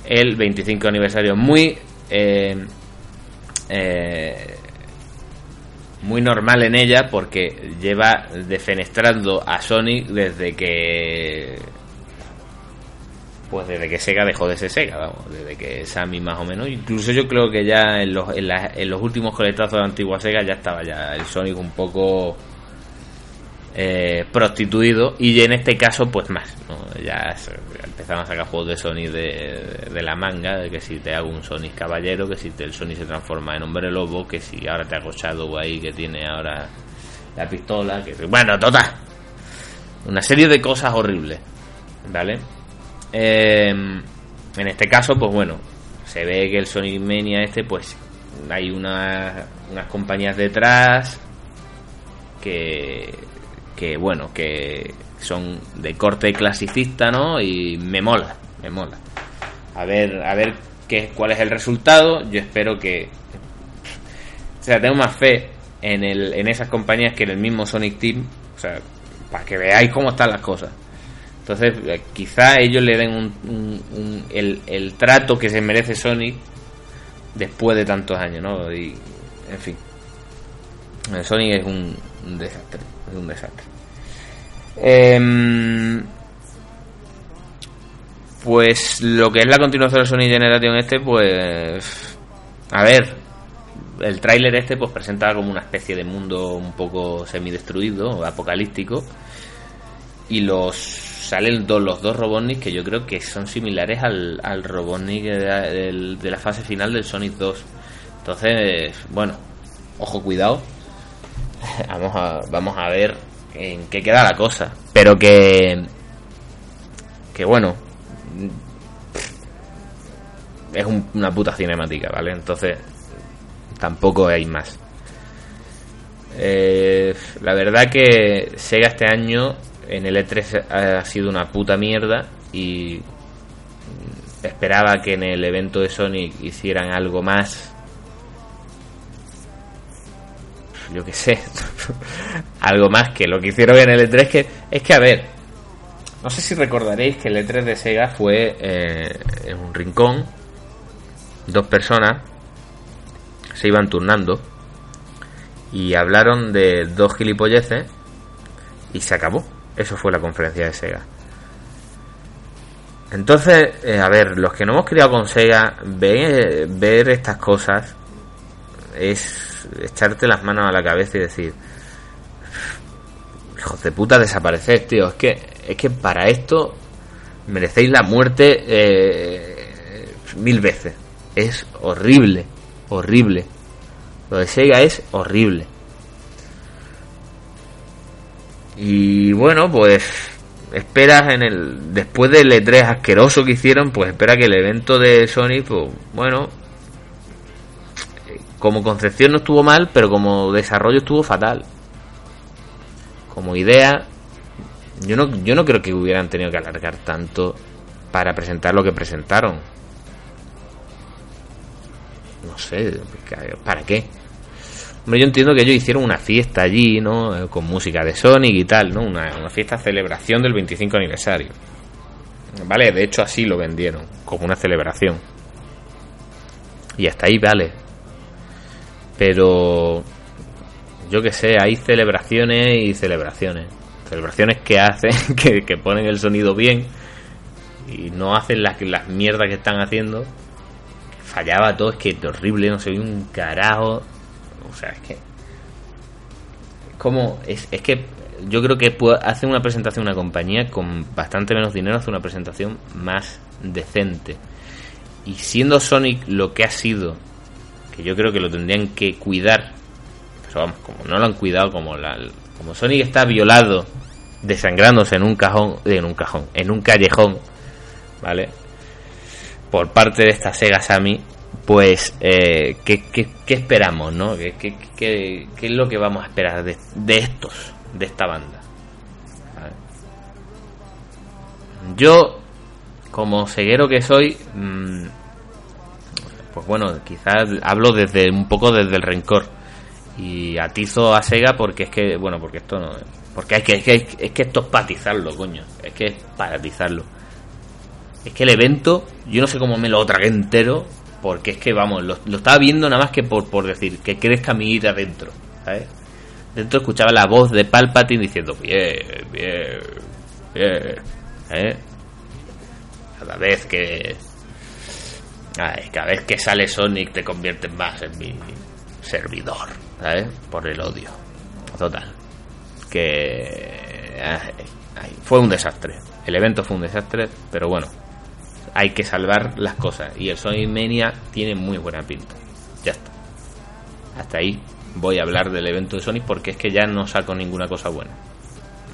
el 25 aniversario. Muy eh, muy normal en ella porque lleva defenestrando a Sonic desde que pues desde que Sega dejó de ser Sega, vamos, desde que Sammy más o menos. Incluso yo creo que ya en los, en, los últimos coletazos de antigua Sega ya estaba ya el Sonic un poco eh, prostituido y en este caso pues más, ya empezaron a sacar juegos de Sonic de, la manga, de que si te hago un Sonic caballero, que si el Sonic se transforma en hombre lobo, que si ahora te hago Shadow ahí que tiene ahora la pistola, que bueno, total. Una serie de cosas horribles, ¿vale? Em, en este caso, pues bueno, se ve que el Sonic Mania este, pues hay unas compañías detrás que, que bueno, que son de corte clasicista, ¿no? Y me mola, me mola. A ver, a ver qué, cuál es el resultado. Yo espero que, o sea, tengo más fe en, el, en esas compañías que en el mismo Sonic Team, o sea, para que veáis cómo están las cosas. Entonces, eh, quizá ellos le den un, el, trato que se merece Sonic después de tantos años, ¿no? Y, en fin. Sonic es un, desastre, es un desastre. Em, pues lo que es la continuación de Sonic Generation este, pues... A ver, el tráiler este pues presenta como una especie de mundo un poco semidestruido, apocalíptico. Y los salen dos, los dos Robotnik que yo creo que son similares al, al Robotnik de, la fase final del Sonic 2. Entonces, bueno, ojo, cuidado. [laughs] vamos, a, vamos a ver en qué queda la cosa. Pero que. Que bueno. Es una puta cinemática, ¿vale? Entonces, tampoco hay más. Eh, la verdad que Sega este año en el E3 ha sido una puta mierda y esperaba que en el evento de Sonic hicieran algo más. Yo qué sé, [laughs] algo más que lo que hicieron en el E3. Que, es que, a ver, no sé si recordaréis que el E3 de Sega fue eh, en un rincón, dos personas se iban turnando y hablaron de dos gilipolleces y se acabó. Eso fue la conferencia de Sega. Entonces, eh, a ver, los que no hemos criado con Sega, ver, ver estas cosas es echarte las manos a la cabeza y decir, hijos de puta, desaparecer, tío. Es que, es que para esto merecéis la muerte eh, mil veces. Es horrible, horrible. Lo de Sega es horrible. Y bueno, pues esperas en el después del E3 asqueroso que hicieron, pues espera que el evento de Sony, pues bueno, como concepción no estuvo mal, pero como desarrollo estuvo fatal. Como idea, yo no, yo no creo que hubieran tenido que alargar tanto para presentar lo que presentaron. No sé, ¿para qué? Hombre, yo entiendo que ellos hicieron una fiesta allí, ¿no? Eh, con música de Sonic y tal, ¿no? Una, una fiesta celebración del 25 aniversario. Vale, de hecho así lo vendieron, como una celebración. Y hasta ahí vale. Pero yo que sé, hay celebraciones y celebraciones. Celebraciones que hacen, [laughs] que, que ponen el sonido bien y no hacen las, las mierdas que están haciendo. Fallaba todo, es que es horrible, no se ve un carajo. O sea, es que. Como. Es, es que yo creo que hace una presentación una compañía con bastante menos dinero, hace una presentación más decente. Y siendo Sonic lo que ha sido, yo creo que lo tendrían que cuidar, pero vamos, como no lo han cuidado, como, la, como Sonic está violado, desangrándose en un cajón, en un cajón, en un callejón, ¿vale? Por parte de esta Sega Sammy, pues, eh, ¿qué, qué, esperamos, no? ¿Qué, ¿Qué, qué, es lo que vamos a esperar de, de estos, de esta banda? Yo, como ceguero que soy, mmm, pues bueno, quizás hablo desde un poco desde el rencor y atizo a Sega porque es que, bueno, porque esto no, porque es que, es que, es que esto es patizarlo, coño, es que es patizarlo. Es que el evento, yo no sé cómo me lo tragué entero, porque es que, vamos, lo, estaba viendo nada más que por, por decir, que crezca mi ira adentro, ¿sabes? Dentro escuchaba la voz de Palpatine diciendo, bien, bien, bien, ¿eh? Cada vez que cada vez que sale Sonic te conviertes más en mi servidor, ¿sabes? Por el odio. Total. Que fue un desastre. El evento fue un desastre, pero bueno, hay que salvar las cosas. Y el Sonic Mania tiene muy buena pinta. Ya está. Hasta ahí voy a hablar del evento de Sonic porque es que ya no saco ninguna cosa buena.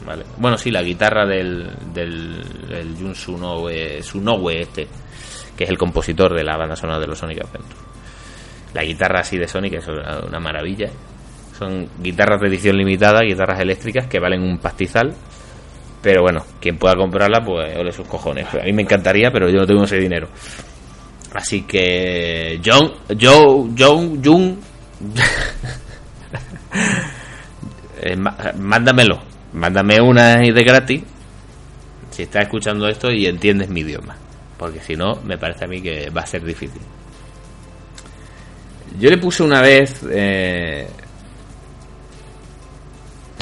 ¿Vale? Bueno, sí, la guitarra del, del, del Jun Sunoue este que es el compositor de la banda sonora de los Sonic Adventure. La guitarra así de Sonic es una maravilla. Son guitarras de edición limitada, guitarras eléctricas que valen un pastizal. Pero bueno, quien pueda comprarla, pues ole sus cojones. A mí me encantaría, pero yo no tengo ese dinero. Así que. John. Joe. John. Jung. Eh, mándamelo. Mándame una de gratis. Si estás escuchando esto y entiendes mi idioma porque si no, me parece a mí que va a ser difícil. Yo le puse una vez, eh,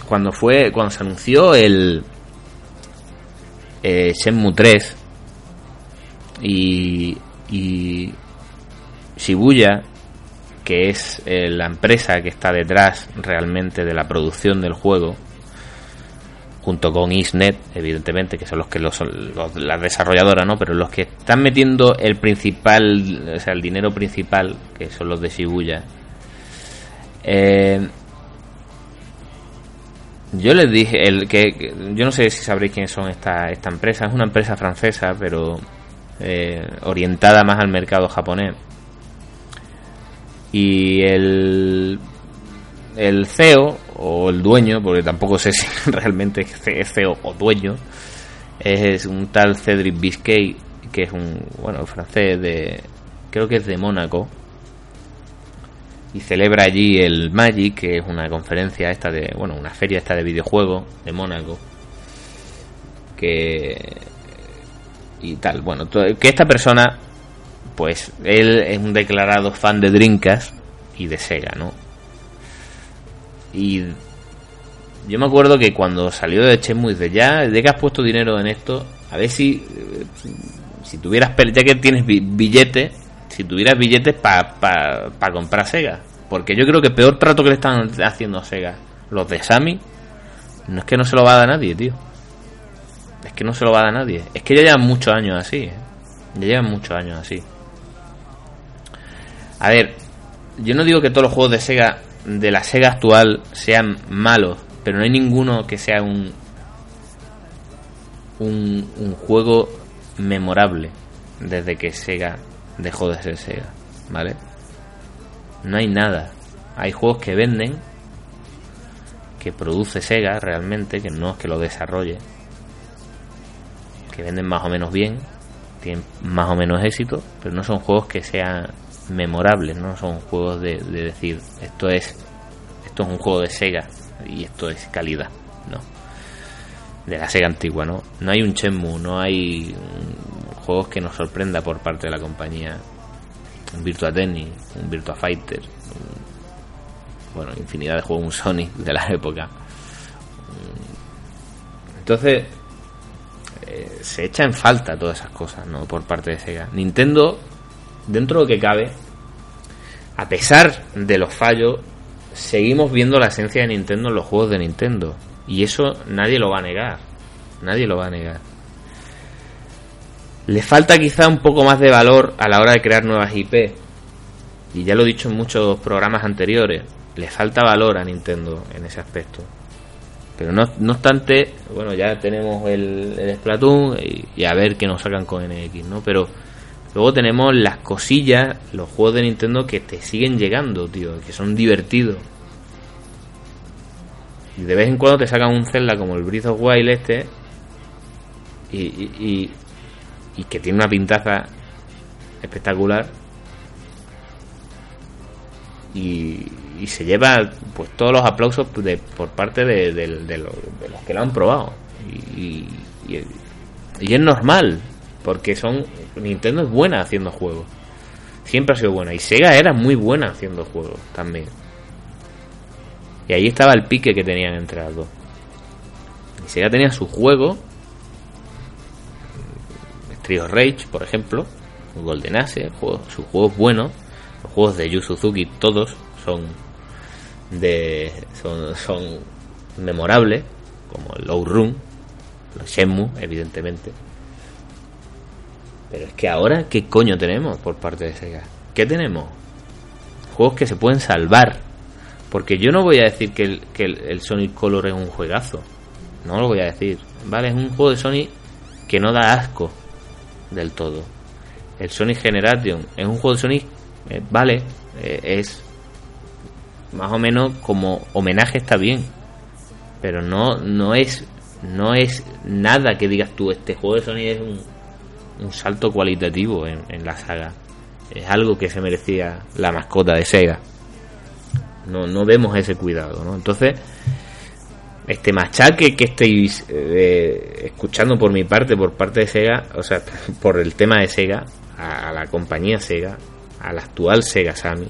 cuando fue, cuando se anunció el eh, Shenmue 3 y, y Shibuya, que es eh, la empresa que está detrás realmente de la producción del juego, junto con Isnet, evidentemente, que son los que los, las desarrolladoras, ¿no? Pero los que están metiendo el principal, o sea, el dinero principal, que son los de Shibuya. Eh, yo les dije, el que, yo no sé si sabréis quiénes son esta, esta empresa, es una empresa francesa, pero eh, orientada más al mercado japonés. Y el, el CEO o el dueño, porque tampoco sé [laughs] si realmente es CEO o dueño, es un tal Cedric Biscay, que es un, bueno, francés de, creo que es de Mónaco, y celebra allí el Magic, que es una conferencia esta de, bueno, una feria esta de videojuegos de Mónaco, que, y tal, bueno, que esta persona, pues, él es un declarado fan de Drinkas y de Sega, ¿no? Y yo me acuerdo que cuando salió de Chemu dice, ya, de que has puesto dinero en esto, a ver si, eh, si tuvieras, ya que tienes billetes, si tuvieras billetes para pa, comprar Sega. Porque yo creo que peor trato que le están haciendo a Sega los de Sammy, no es que no se lo va a dar a nadie, tío. Es que no se lo va a dar nadie. Es que ya llevan muchos años así. ¿eh? Ya llevan muchos años así. A ver, yo no digo que todos los juegos de Sega de la Sega actual sean malos, pero no hay ninguno que sea un, un, juego memorable desde que Sega dejó de ser Sega, ¿vale? No hay nada. Hay juegos que venden, que produce Sega realmente, que no es que lo desarrolle, que venden más o menos bien, tienen más o menos éxito, pero no son juegos que sean memorables, no son juegos de, decir esto es esto es un juego de Sega y esto es calidad, no. De la Sega antigua, ¿no? No hay un Shenmue, no hay juegos que nos sorprenda por parte de la compañía. Un Virtua Tennis, un Virtua Fighter, bueno, infinidad de juegos un Sonic de la época. Entonces, eh, se echa en falta todas esas cosas, ¿no? Por parte de Sega. Nintendo, dentro de lo que cabe, a pesar de los fallos, seguimos viendo la esencia de Nintendo en los juegos de Nintendo. Y eso nadie lo va a negar. Nadie lo va a negar. Le falta quizá un poco más de valor a la hora de crear nuevas IP. Y ya lo he dicho en muchos programas anteriores. Le falta valor a Nintendo en ese aspecto. Pero no, obstante, bueno, ya tenemos el, Splatoon y, a ver qué nos sacan con NX, ¿no? Pero luego tenemos las cosillas, los juegos de Nintendo que te siguen llegando, tío, que son divertidos. Y de vez en cuando te sacan un Zelda como el Breath of Wild este y, y, que tiene una pintaza espectacular y, y se lleva pues todos los aplausos de, por parte de, de, los, que lo han probado y, y, es normal porque son Nintendo es buena haciendo juegos. Siempre ha sido buena. Y Sega era muy buena haciendo juegos también. Y ahí estaba el pique que tenían entre las dos. Y Sega tenía su juego Trio Rage por ejemplo Golden Axe sus juegos buenos los juegos de Yu Suzuki todos son de son, son memorables, como el Low Run, los Shenmue, evidentemente. Pero es que ahora, ¿qué coño tenemos por parte de Sega? ¿Qué tenemos? Juegos que se pueden salvar. Porque yo no voy a decir que el, que el, Sonic Color es un juegazo. No lo voy a decir. Vale, es un juego de Sonic que no da asco del todo. El Sonic Generation es un juego de Sonic, eh, vale, eh, es más o menos como homenaje está bien. Pero no, no es no es nada que digas tú, este juego de Sony es un, un salto cualitativo en, la saga. Es algo que se merecía la mascota de Sega. No, no vemos ese cuidado, ¿no? Entonces, este machaque que estáis eh, escuchando por mi parte, por parte de Sega, o sea, [laughs] por el tema de Sega, a, a la compañía Sega, a la actual Sega Sammy,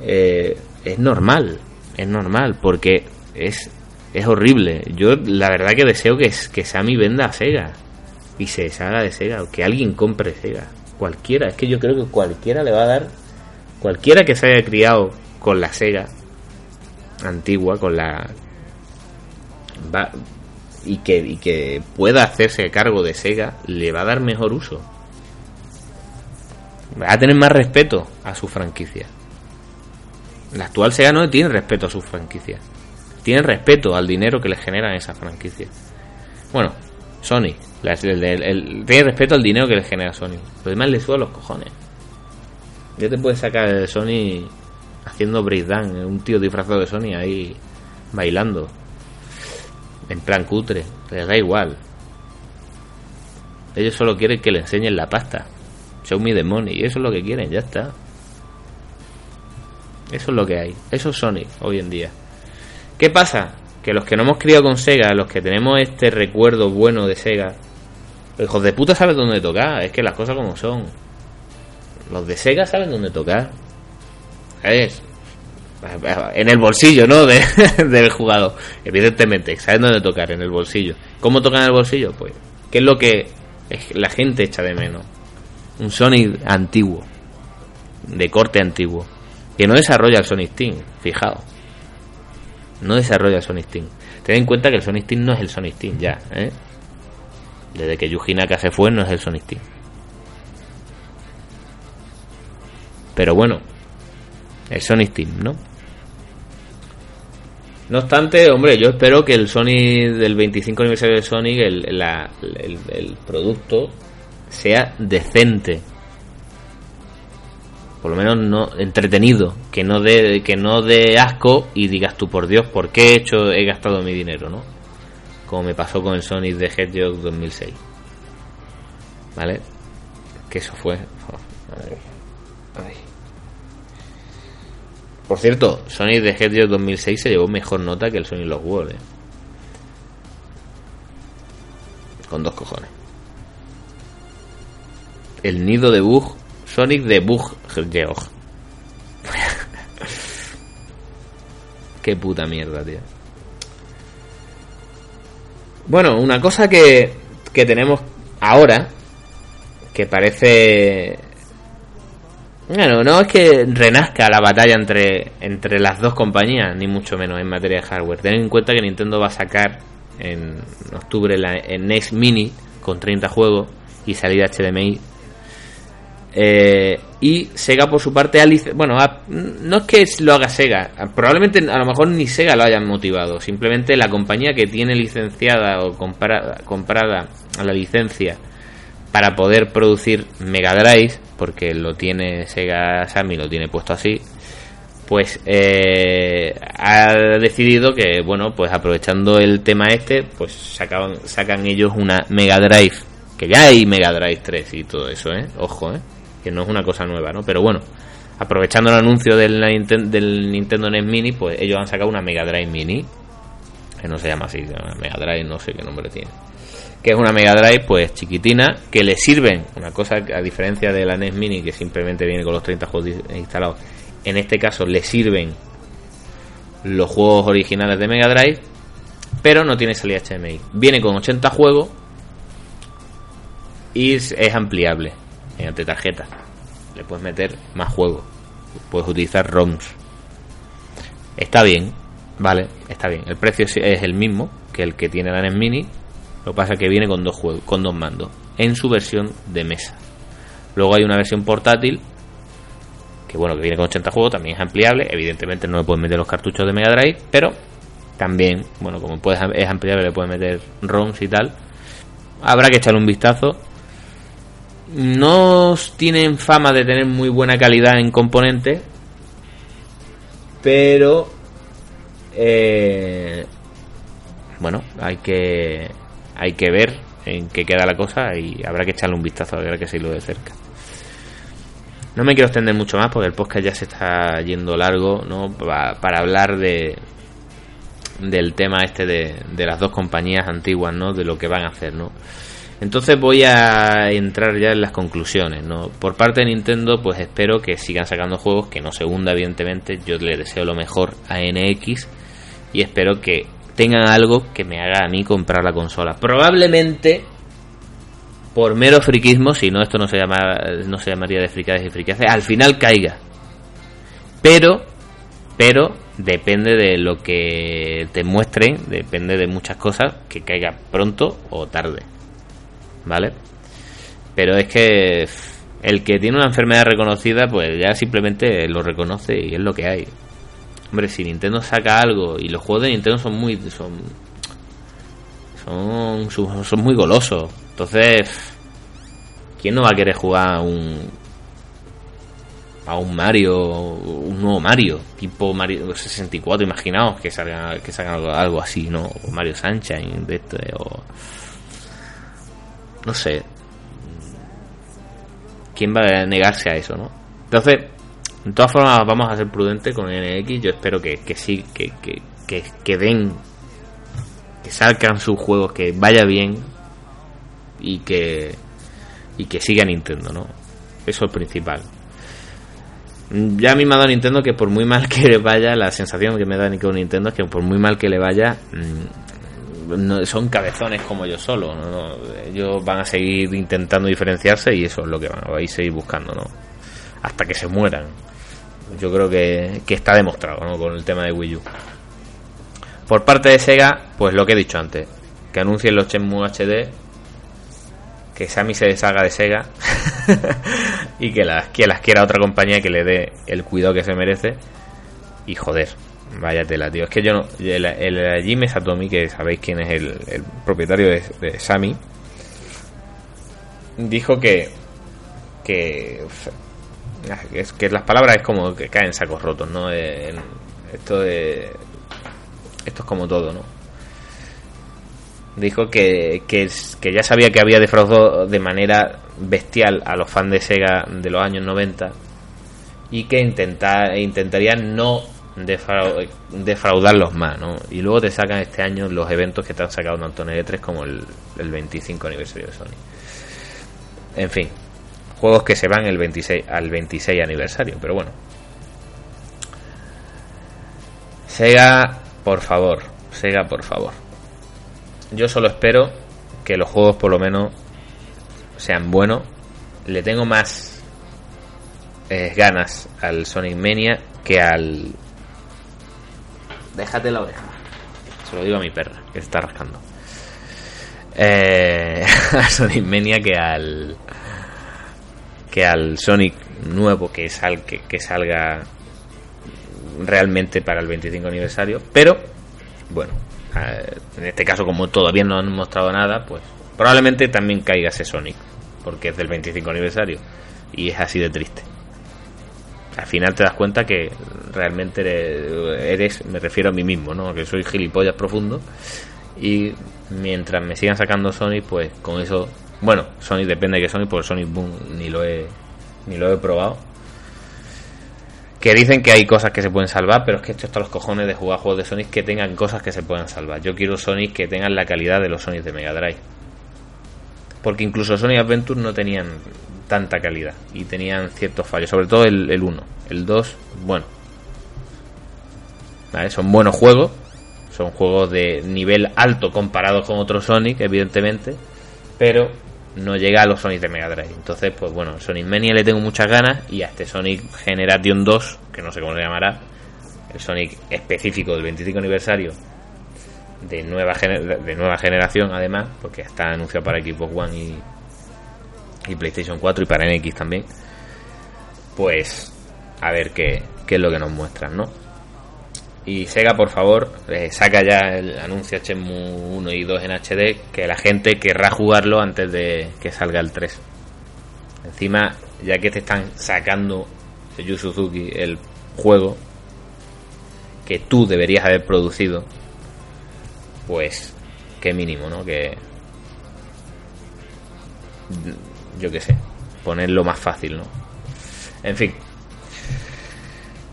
eh, es normal, es normal, porque es, es horrible. Yo la verdad que deseo que, que Sammy venda a Sega y se deshaga de Sega, o que alguien compre Sega. Cualquiera, es que yo creo que cualquiera le va a dar, cualquiera que se haya criado con la Sega antigua, con la... Va, y que, y que pueda hacerse cargo de Sega, le va a dar mejor uso. Va a tener más respeto a su franquicia. La actual Sega no tiene respeto a sus franquicias. Tiene respeto al dinero que le generan esas franquicias. Bueno, Sony. Tiene respeto al dinero que le genera Sony. Lo demás le suda los cojones. Ya te puedes sacar de Sony haciendo breakdown. Un tío disfrazado de Sony ahí bailando. En plan cutre. Les da igual. Ellos solo quieren que le enseñen la pasta. Show me the money. Y eso es lo que quieren, ya está. Eso es lo que hay. Eso es Sonic hoy en día. ¿Qué pasa? Que los que no hemos criado con Sega, los que tenemos este recuerdo bueno de Sega, los hijos de puta saben dónde tocar. Es que las cosas como son. Los de Sega saben dónde tocar. Es en el bolsillo, ¿no? [laughs] del jugador. Evidentemente, saben dónde tocar, en el bolsillo. ¿Cómo tocan en el bolsillo? Pues, ¿qué es lo que la gente echa de menos? Un Sonic antiguo, de corte antiguo que no desarrolla el Sonic Team, fijaos. No desarrolla el Sonic Team. Ten en cuenta que el Sonic Team no es el Sonic Team ya, ¿eh? Desde que Yuji Naka se fue no es el Sonic Team. Pero bueno, el Sonic Team, ¿no? No obstante, hombre, yo espero que el Sonic del 25 aniversario de Sonic, el, el producto, sea decente por lo menos no entretenido, que no dé que no dé asco y digas tú por Dios, ¿por qué he hecho he gastado mi dinero, no? Como me pasó con el Sonic de Hedgehog 2006. ¿Vale? Que eso fue Por cierto, Sonic de Hedgehog 2006 se llevó mejor nota que el Sonic Los World, ¿eh? Con dos cojones. El nido de bug Sonic de Bug Geog. [laughs] Qué puta mierda, tío. Bueno, una cosa que, que tenemos ahora, que parece... Bueno, no es que renazca la batalla entre, entre las dos compañías, ni mucho menos en materia de hardware. Ten en cuenta que Nintendo va a sacar en octubre la, el NES Mini con 30 juegos y salida HDMI eh, y Sega por su parte ha bueno no es que lo haga Sega probablemente a lo mejor ni Sega lo hayan motivado simplemente la compañía que tiene licenciada o comprada, comprada la licencia para poder producir Mega Drive porque lo tiene Sega Sammy lo tiene puesto así pues eh, ha decidido que bueno pues aprovechando el tema este pues sacaban, sacan ellos una Mega Drive que ya hay Mega Drive 3 y todo eso eh ojo eh que no es una cosa nueva, ¿no? Pero bueno, aprovechando el anuncio del, Nintendo NES Mini, pues ellos han sacado una Mega Drive Mini, que no se llama así, Mega Drive, no sé qué nombre tiene. Que es una Mega Drive, pues chiquitina, que le sirven, una cosa a diferencia de la NES Mini, que simplemente viene con los 30 juegos instalados, en este caso le sirven los juegos originales de Mega Drive, pero no tiene salida HDMI. Viene con 80 juegos y es ampliable mediante tarjeta. Le puedes meter más juegos. Puedes utilizar ROMs. Está bien, vale, está bien. El precio es el mismo que el que tiene la NES Mini. Lo que pasa es que viene con dos juegos, con dos mandos, en su versión de mesa. Luego hay una versión portátil que bueno, que viene con 80 juegos, también es ampliable. Evidentemente no le puedes meter los cartuchos de Mega Drive, pero también, bueno, como puedes, es ampliable, le puedes meter ROMs y tal. Habrá que echarle un vistazo no tienen fama de tener muy buena calidad en componentes, pero eh, bueno, hay que hay que ver en qué queda la cosa y habrá que echarle un vistazo ver que se lo de cerca. No me quiero extender mucho más porque el podcast ya se está yendo largo, ¿no? Para, para hablar de del tema este de, de las dos compañías antiguas, ¿no? De lo que van a hacer, ¿no? Entonces voy a entrar ya en las conclusiones, ¿no? Por parte de Nintendo, pues espero que sigan sacando juegos, que no se hunda, evidentemente. Yo le deseo lo mejor a NX y espero que tengan algo que me haga a mí comprar la consola. Probablemente por mero friquismo, si no esto no se llama no se llamaría de fricades y fricaces, al final caiga. Pero pero depende de lo que te muestren, depende de muchas cosas, que caiga pronto o tarde. ¿Vale? Pero es que el que tiene una enfermedad reconocida, pues ya simplemente lo reconoce y es lo que hay. Hombre, si Nintendo saca algo y los juegos de Nintendo son muy son son, muy golosos. Entonces, ¿quién no va a querer jugar a un a un Mario, un nuevo Mario, tipo Mario 64, imaginaos que salga que salga algo, así, ¿no? O Mario Sunshine de este o no sé. ¿Quién va a negarse a eso, no? Entonces, de todas formas, vamos a ser prudentes con NX. Yo espero que, sí, que, que, que, den, que salgan sus juegos, que vaya bien y que, y que siga Nintendo, ¿no? Eso es principal. Ya a mí me ha dado Nintendo que por muy mal que le vaya, la sensación que me da con Nintendo es que por muy mal que le vaya, mm, no, son cabezones como yo solo. Ellos van a seguir intentando diferenciarse y eso es lo que van a seguir buscando, ¿no? Hasta que se mueran. Yo creo que, está demostrado, ¿no? Con el tema de Wii U. Por parte de Sega, pues lo que he dicho antes. Que anuncien los Shenmue HD. Que Sammy se deshaga de Sega. [laughs] y que las, que las quiera otra compañía que le dé el cuidado que se merece. Y joder, Vaya tela, tío. Es que yo no. El, el Jimmy Satomi, que sabéis quién es el, propietario de, de Sami, dijo que. que. Es que las palabras es como que caen sacos rotos, ¿no? esto de. Esto es como todo, ¿no? Dijo que, que, que ya sabía que había defraudado de manera bestial a los fans de Sega de los años 90 y que intenta, intentaría no defraudarlos más, ¿no? Y luego te sacan este año los eventos que te han sacado en E3 como el, 25 aniversario de Sony. En fin, juegos que se van el 26, al 26 aniversario, pero bueno. Sega, por favor, Sega, por favor. Yo solo espero que los juegos por lo menos sean buenos. Le tengo más eh, ganas al Sonic Mania que al... Déjate la oreja. Se lo digo a mi perra, que se está rascando. Eh, [laughs] a Sonic Mania que al... Que al Sonic nuevo que, sal, que, que salga realmente para el 25 aniversario. Pero, bueno, eh, en este caso como todavía no han mostrado nada, pues probablemente también caiga ese Sonic, porque es del 25 aniversario y es así de triste. Al final te das cuenta que realmente eres, me refiero a mí mismo, ¿no? Que soy gilipollas profundo y mientras me sigan sacando Sonic, pues con eso, bueno, Sonic depende de que Sonic, porque Sonic Boom ni lo he ni lo he probado que dicen que hay cosas que se pueden salvar, pero es que esto está los cojones de jugar juegos de Sonic que tengan cosas que se puedan salvar. Yo quiero Sonic que tengan la calidad de los Sonic de Mega Drive. Porque incluso Sonic Adventure no tenían tanta calidad. Y tenían ciertos fallos, sobre todo el, 1. El 2, bueno. Son buenos juegos, son juegos de nivel alto comparados con otros Sonic, evidentemente, pero no llega a los Sonic de Mega Drive. Entonces, pues bueno, Sonic Mania le tengo muchas ganas. Y a este Sonic Generation 2, que no sé cómo se llamará, el Sonic específico del 25 aniversario. De nueva, de nueva generación además, porque está anunciado para Xbox One y, y PlayStation 4 y para NX también, pues a ver qué, qué es lo que nos muestran, ¿no? Y Sega, por favor, eh, saca ya el anuncio Shenmue 1 y 2 en HD, que la gente querrá jugarlo antes de que salga el 3. Encima, ya que te están sacando Yu Suzuki el juego que tú deberías haber producido, pues qué mínimo, ¿no? Que yo qué sé, ponerlo más fácil, ¿no? En fin,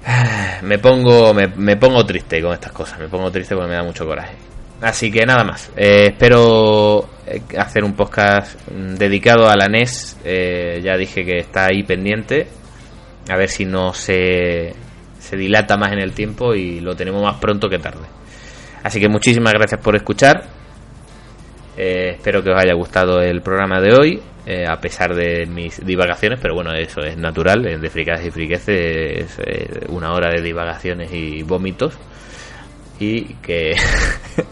[sighs] me pongo, me, pongo triste con estas cosas, me pongo triste porque me da mucho coraje. Así que nada más, eh, espero eh, hacer un podcast dedicado a la NES, eh, ya dije que está ahí pendiente, a ver si no se, se dilata más en el tiempo y lo tenemos más pronto que tarde. Así que muchísimas gracias por escuchar, espero que os haya gustado el programa de hoy. Eh, a pesar de mis divagaciones, pero bueno, eso es natural, de fricadas y friqueces es eh, una hora de divagaciones y vómitos y que,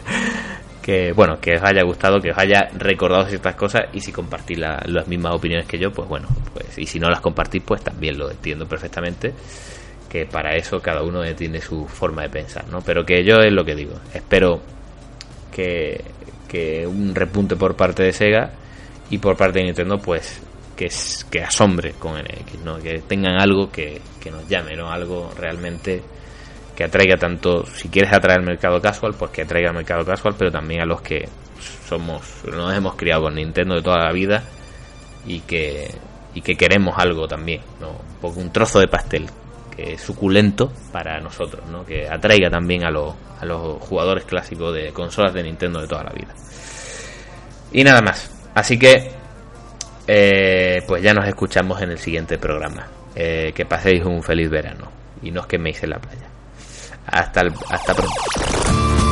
[laughs] que bueno, que os haya gustado, que os haya recordado ciertas cosas y si compartís las mismas opiniones que yo, pues bueno, pues y si no las compartís, pues también lo entiendo perfectamente que para eso cada uno tiene su forma de pensar, ¿no? Pero que yo es lo que digo, espero que, que un repunte por parte de Sega y por parte de Nintendo pues que, es, que asombre con NX, ¿no? que tengan algo que, nos llame, ¿no? algo realmente que atraiga tanto, si quieres atraer al mercado casual, pues que atraiga al mercado casual, pero también a los que somos, nos hemos criado con Nintendo de toda la vida y que, y que queremos algo también, ¿no? un un trozo de pastel que es suculento para nosotros, ¿no? que atraiga también a los jugadores clásicos de consolas de Nintendo de toda la vida. Y nada más. Así que, eh, pues ya nos escuchamos en el siguiente programa. Eh, que paséis un feliz verano y no os queméis en la playa. Hasta, hasta pronto.